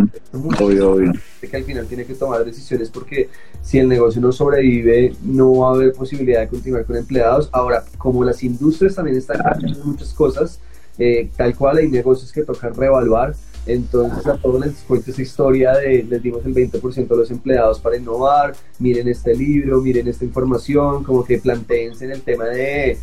obvio, obvio. que al final tiene que tomar decisiones porque si el negocio no sobrevive no va a haber posibilidad de continuar con empleados. Ahora, como las industrias también están haciendo muchas cosas, eh, tal cual hay negocios que tocan reevaluar entonces a todos les cuento esa historia de les dimos el 20% de los empleados para innovar, miren este libro, miren esta información, como que planteense en el tema de,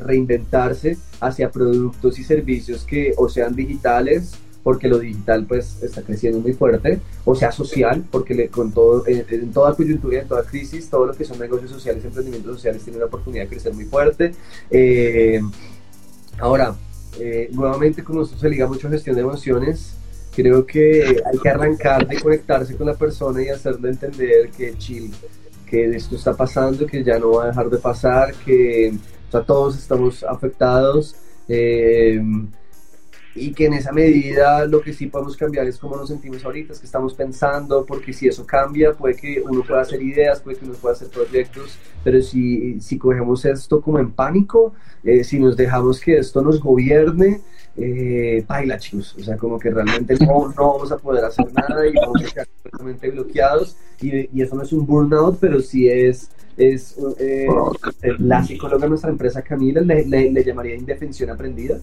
reinventarse hacia productos y servicios que o sean digitales, porque lo digital pues está creciendo muy fuerte, o sea social, porque le, con todo, en, toda coyuntura, en toda crisis, todo lo que son negocios sociales, emprendimientos sociales tienen la oportunidad de crecer muy fuerte. Eh, Ahora, eh, nuevamente como esto se liga mucho a gestión de emociones, creo que hay que arrancar de conectarse con la persona y hacerle entender que chill, que esto está pasando, que ya no va a dejar de pasar, que todos estamos afectados. Eh, y que en esa medida lo que sí podemos cambiar es cómo nos sentimos ahorita, es que estamos pensando, porque si eso cambia, puede que uno pueda hacer ideas, puede que uno pueda hacer proyectos, pero si, si cogemos esto como en pánico, eh, si nos dejamos que esto nos gobierne, eh, baila chicos, o sea, como que realmente no, no, vamos a poder hacer nada y vamos a quedar completamente bloqueados, y, y eso no es un burnout, pero sí es es eh, la psicóloga de nuestra empresa Camila le, le, le, llamaría indefensión aprendida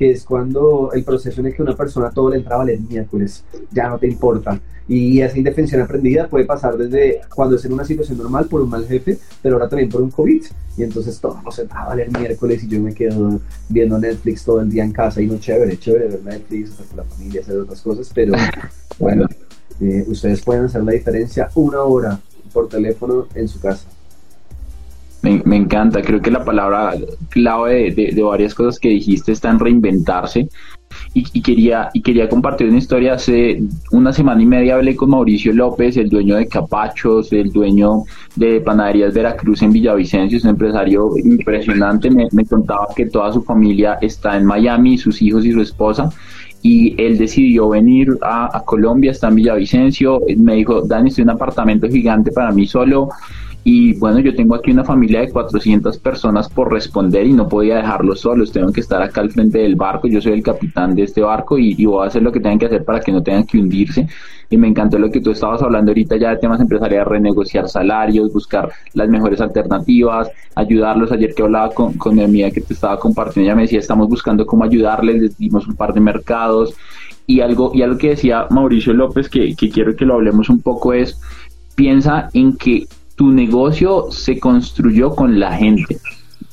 que es cuando el proceso en el que una persona todo le entra a valer miércoles, ya no te importa. Y esa indefensión aprendida puede pasar desde cuando es en una situación normal por un mal jefe, pero ahora también por un COVID. Y entonces todo nos entra a valer miércoles y yo me quedo viendo Netflix todo el día en casa y no chévere, chévere ver Netflix, estar con la familia, hacer otras cosas, pero bueno, eh, ustedes pueden hacer la diferencia una hora por teléfono en su casa. Me, encanta, creo que la palabra clave de, varias cosas que dijiste está en reinventarse. Y, quería, y quería compartir una historia. Hace una semana y media hablé con Mauricio López, el dueño de Capachos, el dueño de Panaderías Veracruz en Villavicencio, es un empresario impresionante. Me, contaba que toda su familia está en Miami, sus hijos y su esposa y él decidió venir a, Colombia, está en Villavicencio, me dijo, Dani, estoy en un apartamento gigante para mí solo, y bueno, yo tengo aquí una familia de 400 personas por responder y no podía dejarlos solos, tengo que estar acá al frente del barco, yo soy el capitán de este barco y, voy a hacer lo que tengan que hacer para que no tengan que hundirse. Y me encantó lo que tú estabas hablando ahorita ya de temas empresariales, renegociar salarios, buscar las mejores alternativas, ayudarlos. Ayer que hablaba con, con mi amiga que te estaba compartiendo, ella me decía, estamos buscando cómo ayudarles, les dimos un par de mercados. Y algo, y algo que decía Mauricio López, que, que quiero que lo hablemos un poco, es piensa en que tu negocio se construyó con la gente.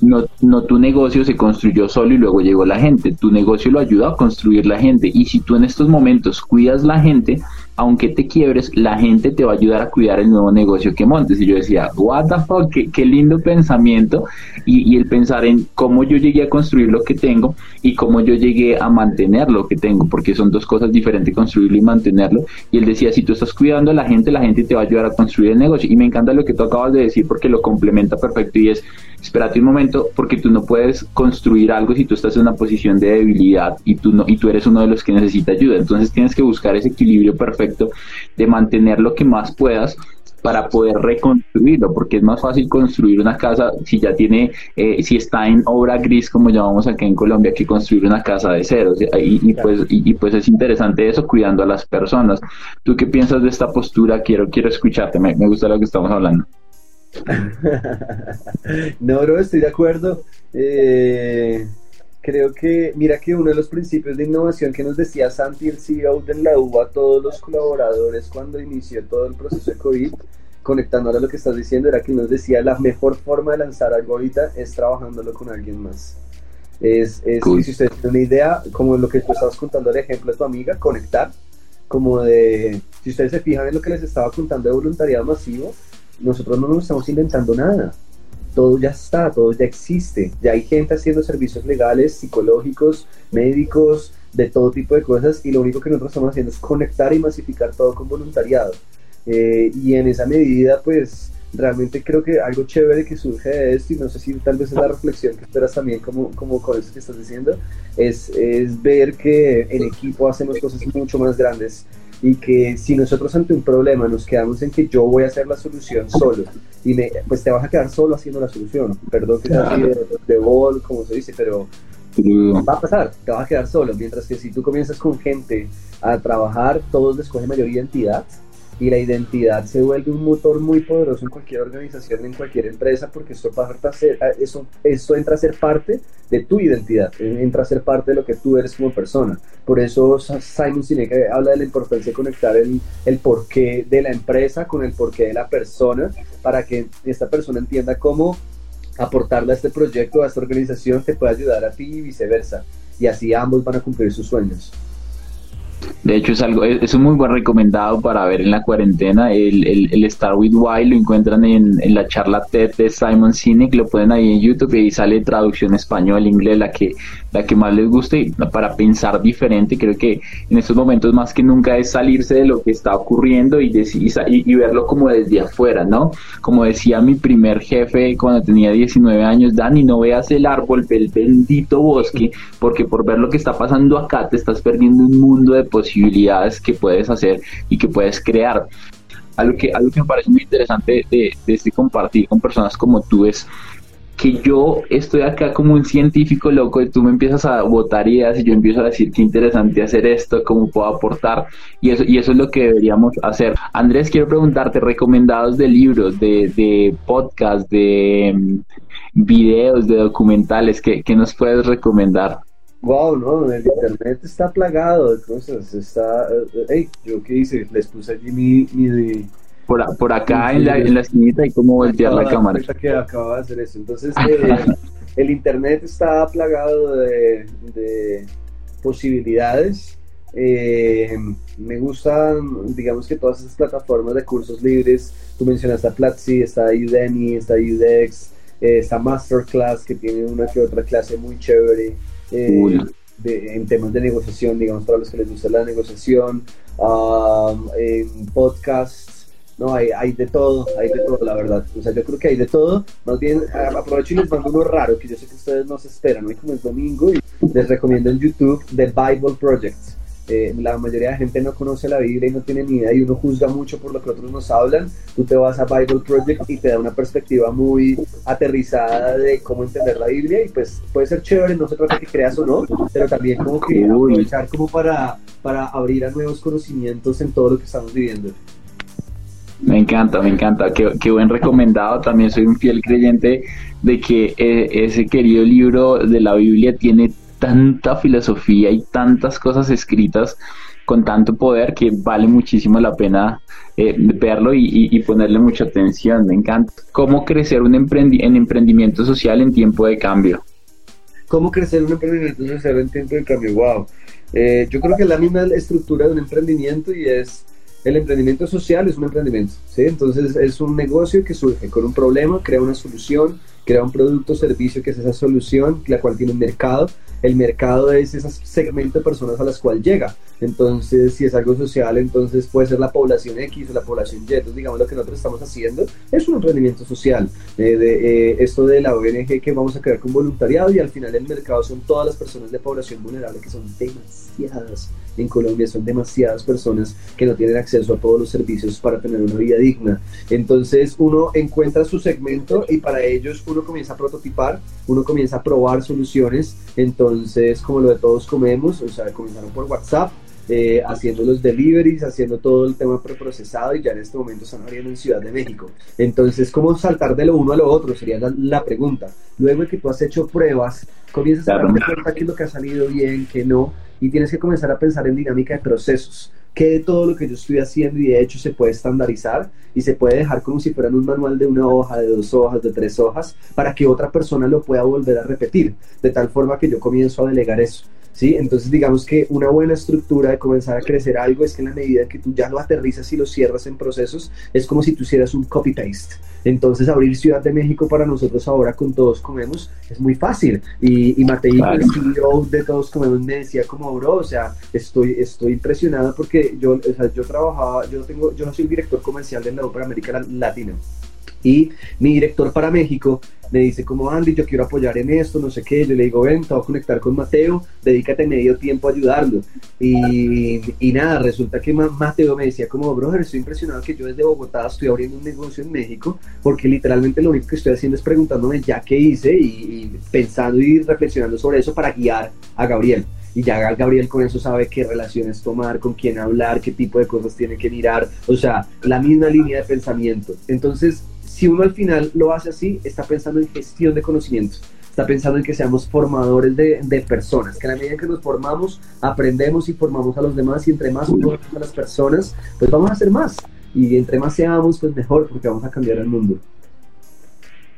No, no tu negocio se construyó solo y luego llegó la gente. Tu negocio lo ayuda a construir la gente. Y si tú en estos momentos cuidas la gente, aunque te quiebres, la gente te va a ayudar a cuidar el nuevo negocio que montes. Y yo decía, what the fuck, qué, lindo pensamiento. Y, y, el pensar en cómo yo llegué a construir lo que tengo y cómo yo llegué a mantener lo que tengo, porque son dos cosas diferentes, construirlo y mantenerlo. Y él decía, si tú estás cuidando a la gente, la gente te va a ayudar a construir el negocio. Y me encanta lo que tú acabas de decir porque lo complementa perfecto y es, espérate un momento, porque tú no puedes construir algo si tú estás en una posición de debilidad y tú, no, y tú eres uno de los que necesita ayuda. Entonces tienes que buscar ese equilibrio perfecto de mantener lo que más puedas para poder reconstruirlo, porque es más fácil construir una casa si ya tiene, eh, si está en obra gris, como llamamos aquí en Colombia, que construir una casa de cero. Y, pues, y, pues es interesante eso, cuidando a las personas. ¿Tú qué piensas de esta postura? Quiero, quiero escucharte, me, me gusta lo que estamos hablando. no, bro, estoy de acuerdo. Eh creo que, mira que uno de los principios de innovación que nos decía Santi, el CEO de la UBA, a todos los colaboradores cuando inició todo el proceso de COVID, conectando a lo que estás diciendo, era que nos decía la mejor forma de lanzar algo ahorita es trabajándolo con alguien más. Es, es si ustedes tienen una idea, como lo que tú estabas contando el ejemplo de tu amiga, conectar, como de, si ustedes se fijan en lo que les estaba contando de voluntariado masivo, nosotros no nos estamos inventando nada todo ya está, todo ya existe. Ya hay gente haciendo servicios legales, psicológicos, médicos, de todo tipo de cosas y lo único que nosotros estamos haciendo es conectar y masificar todo con voluntariado. Eh, y en esa medida, pues realmente creo que algo chévere que surge de esto, y no sé si tal vez es la reflexión que esperas también como, como con eso que estás diciendo, es, es ver que en equipo hacemos cosas mucho más grandes y que si nosotros ante un problema nos quedamos en que yo voy a hacer la solución solo y me, pues te vas a quedar solo haciendo la solución. Perdón que sea así de, de bol, como se dice, pero va a pasar, te vas a quedar solo. Mientras que si tú comienzas con gente a trabajar, todos les cogen mayor identidad y la identidad se vuelve un motor muy poderoso en cualquier organización, en cualquier empresa, porque esto, a ser, eso, esto entra a ser parte de tu identidad, entra a ser parte de lo que tú eres como persona. Por eso Simon Sinek habla de la importancia de conectar el, el porqué de la empresa con el porqué de la persona, para que esta persona entienda cómo aportarle a este proyecto, a esta organización, te puede ayudar a ti y viceversa. Y así ambos van a cumplir sus sueños. De hecho, es algo, es, un muy buen recomendado para ver en la cuarentena. El, el, el Star with Why lo encuentran en, en, la charla TED de Simon Sinek, lo pueden ahí en YouTube y ahí sale traducción español, inglés, la que, la que más les guste para pensar diferente. Creo que en estos momentos más que nunca es salirse de lo que está ocurriendo y, verlo como desde afuera, ¿no? Como decía mi primer jefe cuando tenía 19 años, Dani, no veas el árbol, el bendito bosque, porque por ver lo que está pasando acá te estás perdiendo un mundo de posibilidades que puedes hacer y que puedes crear. Algo que, algo que me parece muy interesante de, de este compartir con personas como tú es que yo estoy acá como un científico loco y tú me empiezas a botar ideas y yo empiezo a decir qué interesante hacer esto, cómo puedo aportar y eso, y eso es lo que deberíamos hacer. Andrés, quiero preguntarte, recomendados de libros, de, de podcast, de mm, videos, de documentales, ¿qué, ¿qué, nos puedes recomendar? Wow, no, el internet está plagado de cosas, está, eh, hey, yo qué hice, les puse allí mi, mi por, por acá en, la, en la esquinita y cómo voltear la cámara. que acaba de hacer eso. Entonces, eh, el internet está plagado de, de posibilidades. Eh, me gustan, digamos que todas esas plataformas de cursos libres. Tú mencionaste a Platzi, está Udemy, está Udex, eh, está Masterclass, que tiene una que otra clase muy chévere. en temas de negociación, digamos, para los que les gusta la negociación, um, en podcasts, no, hay, hay de todo, hay de todo, la verdad. O sea, yo creo que hay de todo. Más bien, aprovecho y les mando uno raro, que yo sé que ustedes no se esperan. Hoy como es domingo y les recomiendo en YouTube The Bible Project. Eh, la mayoría de gente no conoce la Biblia y no tiene ni idea y uno juzga mucho por lo que otros nos hablan. Tú te vas a Bible Project y te da una perspectiva muy aterrizada de cómo entender la Biblia y pues puede ser chévere, no se trata de que creas o no, pero también como que aprovechar como para, para abrir a nuevos conocimientos en todo lo que estamos viviendo. Me encanta, me encanta. Qué, buen recomendado. También soy un fiel creyente de que eh, ese querido libro de la Biblia tiene tanta filosofía y tantas cosas escritas con tanto poder que vale muchísimo la pena eh, verlo y, ponerle mucha atención. Me encanta. ¿Cómo crecer un en emprendimiento social en tiempo de cambio? ¿Cómo crecer un emprendimiento social en tiempo de cambio? Wow. Eh, yo creo que es la misma estructura de un emprendimiento y es el emprendimiento social es un emprendimiento, ¿sí? Entonces es un negocio que surge con un problema, crea una solución, crea un producto o servicio que es esa solución, la cual tiene un mercado el mercado es ese segmento de personas a las cuales llega. Entonces, si es algo social, entonces puede ser la población X o la población Y. Entonces, digamos, lo que nosotros estamos haciendo es un emprendimiento social. Eh, de, eh, esto de la ONG que vamos a crear con voluntariado y al final el mercado son todas las personas de población vulnerable, que son demasiadas en Colombia, son demasiadas personas que no tienen acceso a todos los servicios para tener una vida digna. Entonces, uno encuentra su segmento y para ellos uno comienza a prototipar, uno comienza a probar soluciones. Entonces, como lo de todos comemos, o sea, comenzaron por WhatsApp, eh, haciendo los deliveries, haciendo todo el tema preprocesado y ya en este momento están abriendo en Ciudad de México. Entonces, ¿cómo saltar de lo uno a lo otro? Sería la, pregunta. Luego de que tú has hecho pruebas, comienzas a darte cuenta qué es lo que ha salido bien, qué no, y tienes que comenzar a pensar en dinámica de procesos que de todo lo que yo estoy haciendo y de hecho se puede estandarizar y se puede dejar como si fuera un manual de una hoja, de dos hojas, de tres hojas, para que otra persona lo pueda volver a repetir, de tal forma que yo comienzo a delegar eso. ¿Sí? Entonces digamos que una buena estructura de comenzar a crecer algo es que en la medida que tú ya lo aterrizas y lo cierras en procesos, es como si tú hicieras un copy-paste. Entonces abrir Ciudad de México para nosotros ahora con Todos Comemos es muy fácil. Y, y Matei, el CEO de Todos Comemos, me decía como, bro, o sea, estoy, estoy impresionado porque yo, o sea, yo trabajaba, yo tengo, yo soy el director comercial de la para América Latina. Y mi director para México me dice como Andy, yo quiero apoyar en esto, no sé qué, yo le digo, ven, te voy a conectar con Mateo, dedícate medio tiempo a ayudarlo. Y, y nada, resulta que Mateo me decía como, brother, estoy impresionado que yo desde Bogotá estoy abriendo un negocio en México, porque literalmente lo único que estoy haciendo es preguntándome ya qué hice y, y pensando y reflexionando sobre eso para guiar a Gabriel y ya Gabriel con eso sabe qué relaciones tomar, con quién hablar, qué tipo de cosas tiene que mirar, o sea, la misma línea de pensamiento. Entonces, si uno al final lo hace así, está pensando en gestión de conocimientos, está pensando en que seamos formadores de, de personas, que a la medida que nos formamos, aprendemos y formamos a los demás y entre más formamos a las personas, pues vamos a hacer más. Y entre más seamos, pues mejor, porque vamos a cambiar el mundo.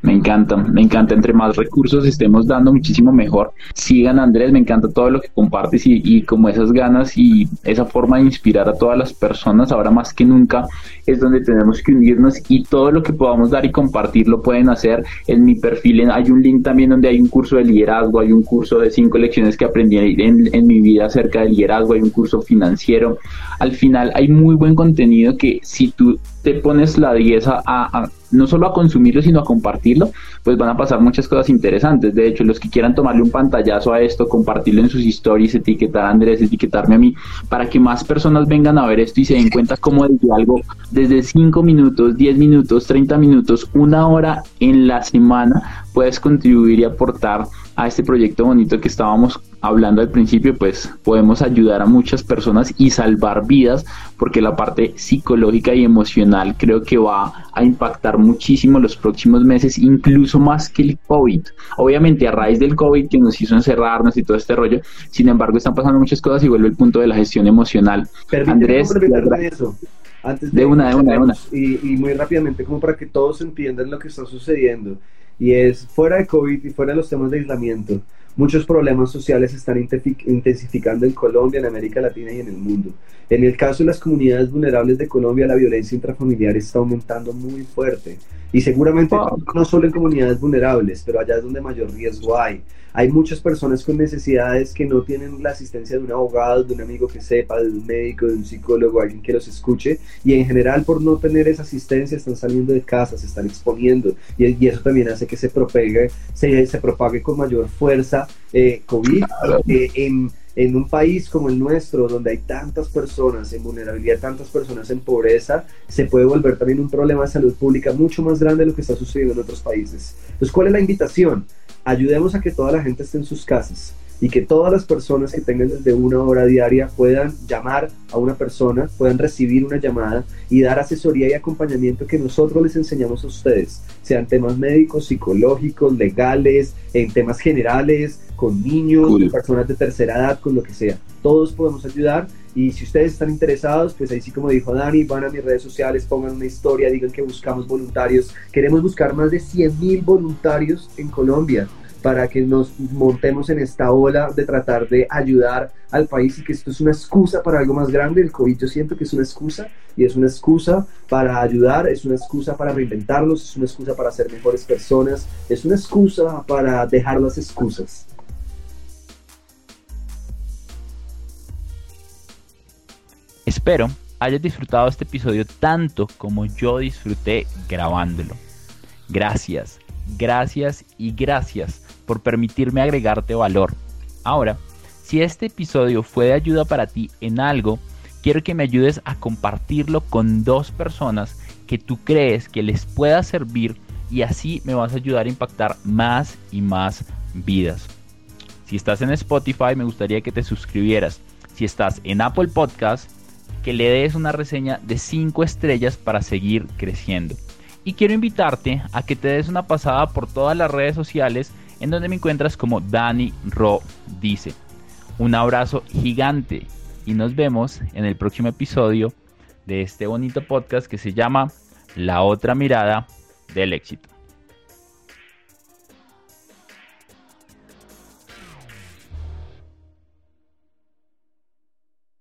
Me encanta, me encanta. Entre más recursos estemos dando, muchísimo mejor. Sigan Andrés, me encanta todo lo que compartes y, y, como esas ganas y esa forma de inspirar a todas las personas, ahora más que nunca, es donde tenemos que unirnos y todo lo que podamos dar y compartir lo pueden hacer. En mi perfil hay un link también donde hay un curso de liderazgo, hay un curso de cinco lecciones que aprendí en, en mi vida acerca del liderazgo, hay un curso financiero. Al final hay muy buen contenido que si tú te pones la 10 a, no solo a consumirlo, sino a compartirlo, pues van a pasar muchas cosas interesantes. De hecho, los que quieran tomarle un pantallazo a esto, compartirlo en sus stories, etiquetar a Andrés, etiquetarme a mí, para que más personas vengan a ver esto y se den cuenta cómo desde algo, desde 5 minutos, 10 minutos, 30 minutos, una hora en la semana, puedes contribuir y aportar a este proyecto bonito que estábamos hablando al principio, pues podemos ayudar a muchas personas y salvar vidas, porque la parte psicológica y emocional creo que va a impactar muchísimo los próximos meses, incluso más que el COVID. Obviamente a raíz del COVID que nos hizo encerrarnos y todo este rollo, sin embargo están pasando muchas cosas y vuelve el punto de la gestión emocional. Andrés, eso. Antes de, una, de una, de una. Y, y muy rápidamente, como para que todos entiendan lo que está sucediendo y es fuera de COVID y fuera de los temas de aislamiento, muchos problemas sociales se están intensificando en Colombia, en América Latina y en el mundo. En el caso de las comunidades vulnerables de Colombia, la violencia intrafamiliar está aumentando muy fuerte. Y seguramente no solo en comunidades vulnerables, pero allá es donde mayor riesgo hay. Hay muchas personas con necesidades que no tienen la asistencia de un abogado, de un amigo que sepa, de un médico, de un psicólogo, alguien que los escuche. Y en general, por no tener esa asistencia, están saliendo de casa, se están exponiendo. Y, eso también hace que se propague, se, se propague con mayor fuerza eh, COVID. Eh, en, en un país como el nuestro, donde hay tantas personas en vulnerabilidad, tantas personas en pobreza, se puede volver también un problema de salud pública mucho más grande de lo que está sucediendo en otros países. Entonces, ¿cuál es la invitación? Ayudemos a que toda la gente esté en sus casas y que todas las personas que tengan desde una hora diaria puedan llamar a una persona, puedan recibir una llamada y dar asesoría y acompañamiento que nosotros les enseñamos a ustedes, sean temas médicos, psicológicos, legales, en temas generales, con niños, con personas de tercera edad, con lo que sea. Todos podemos ayudar y si ustedes están interesados, pues ahí sí como dijo Dani, van a mis redes sociales, pongan una historia, digan que buscamos voluntarios. Queremos buscar más de 100 mil voluntarios en Colombia para que nos montemos en esta ola de tratar de ayudar al país y que esto es una excusa para algo más grande. El COVID yo siento que es una excusa y es una excusa para ayudar, es una excusa para reinventarlos, es una excusa para ser mejores personas, es una excusa para dejar las excusas. Espero hayas disfrutado este episodio tanto como yo disfruté grabándolo. Gracias, gracias y gracias por permitirme agregarte valor. Ahora, si este episodio fue de ayuda para ti en algo, quiero que me ayudes a compartirlo con dos personas que tú crees que les pueda servir y así me vas a ayudar a impactar más y más vidas. Si estás en Spotify, me gustaría que te suscribieras. Si estás en Apple Podcast, que le des una reseña de 5 estrellas para seguir creciendo. Y quiero invitarte a que te des una pasada por todas las redes sociales en donde me encuentras como Dani Ro dice. Un abrazo gigante y nos vemos en el próximo episodio de este bonito podcast que se llama La otra mirada del éxito.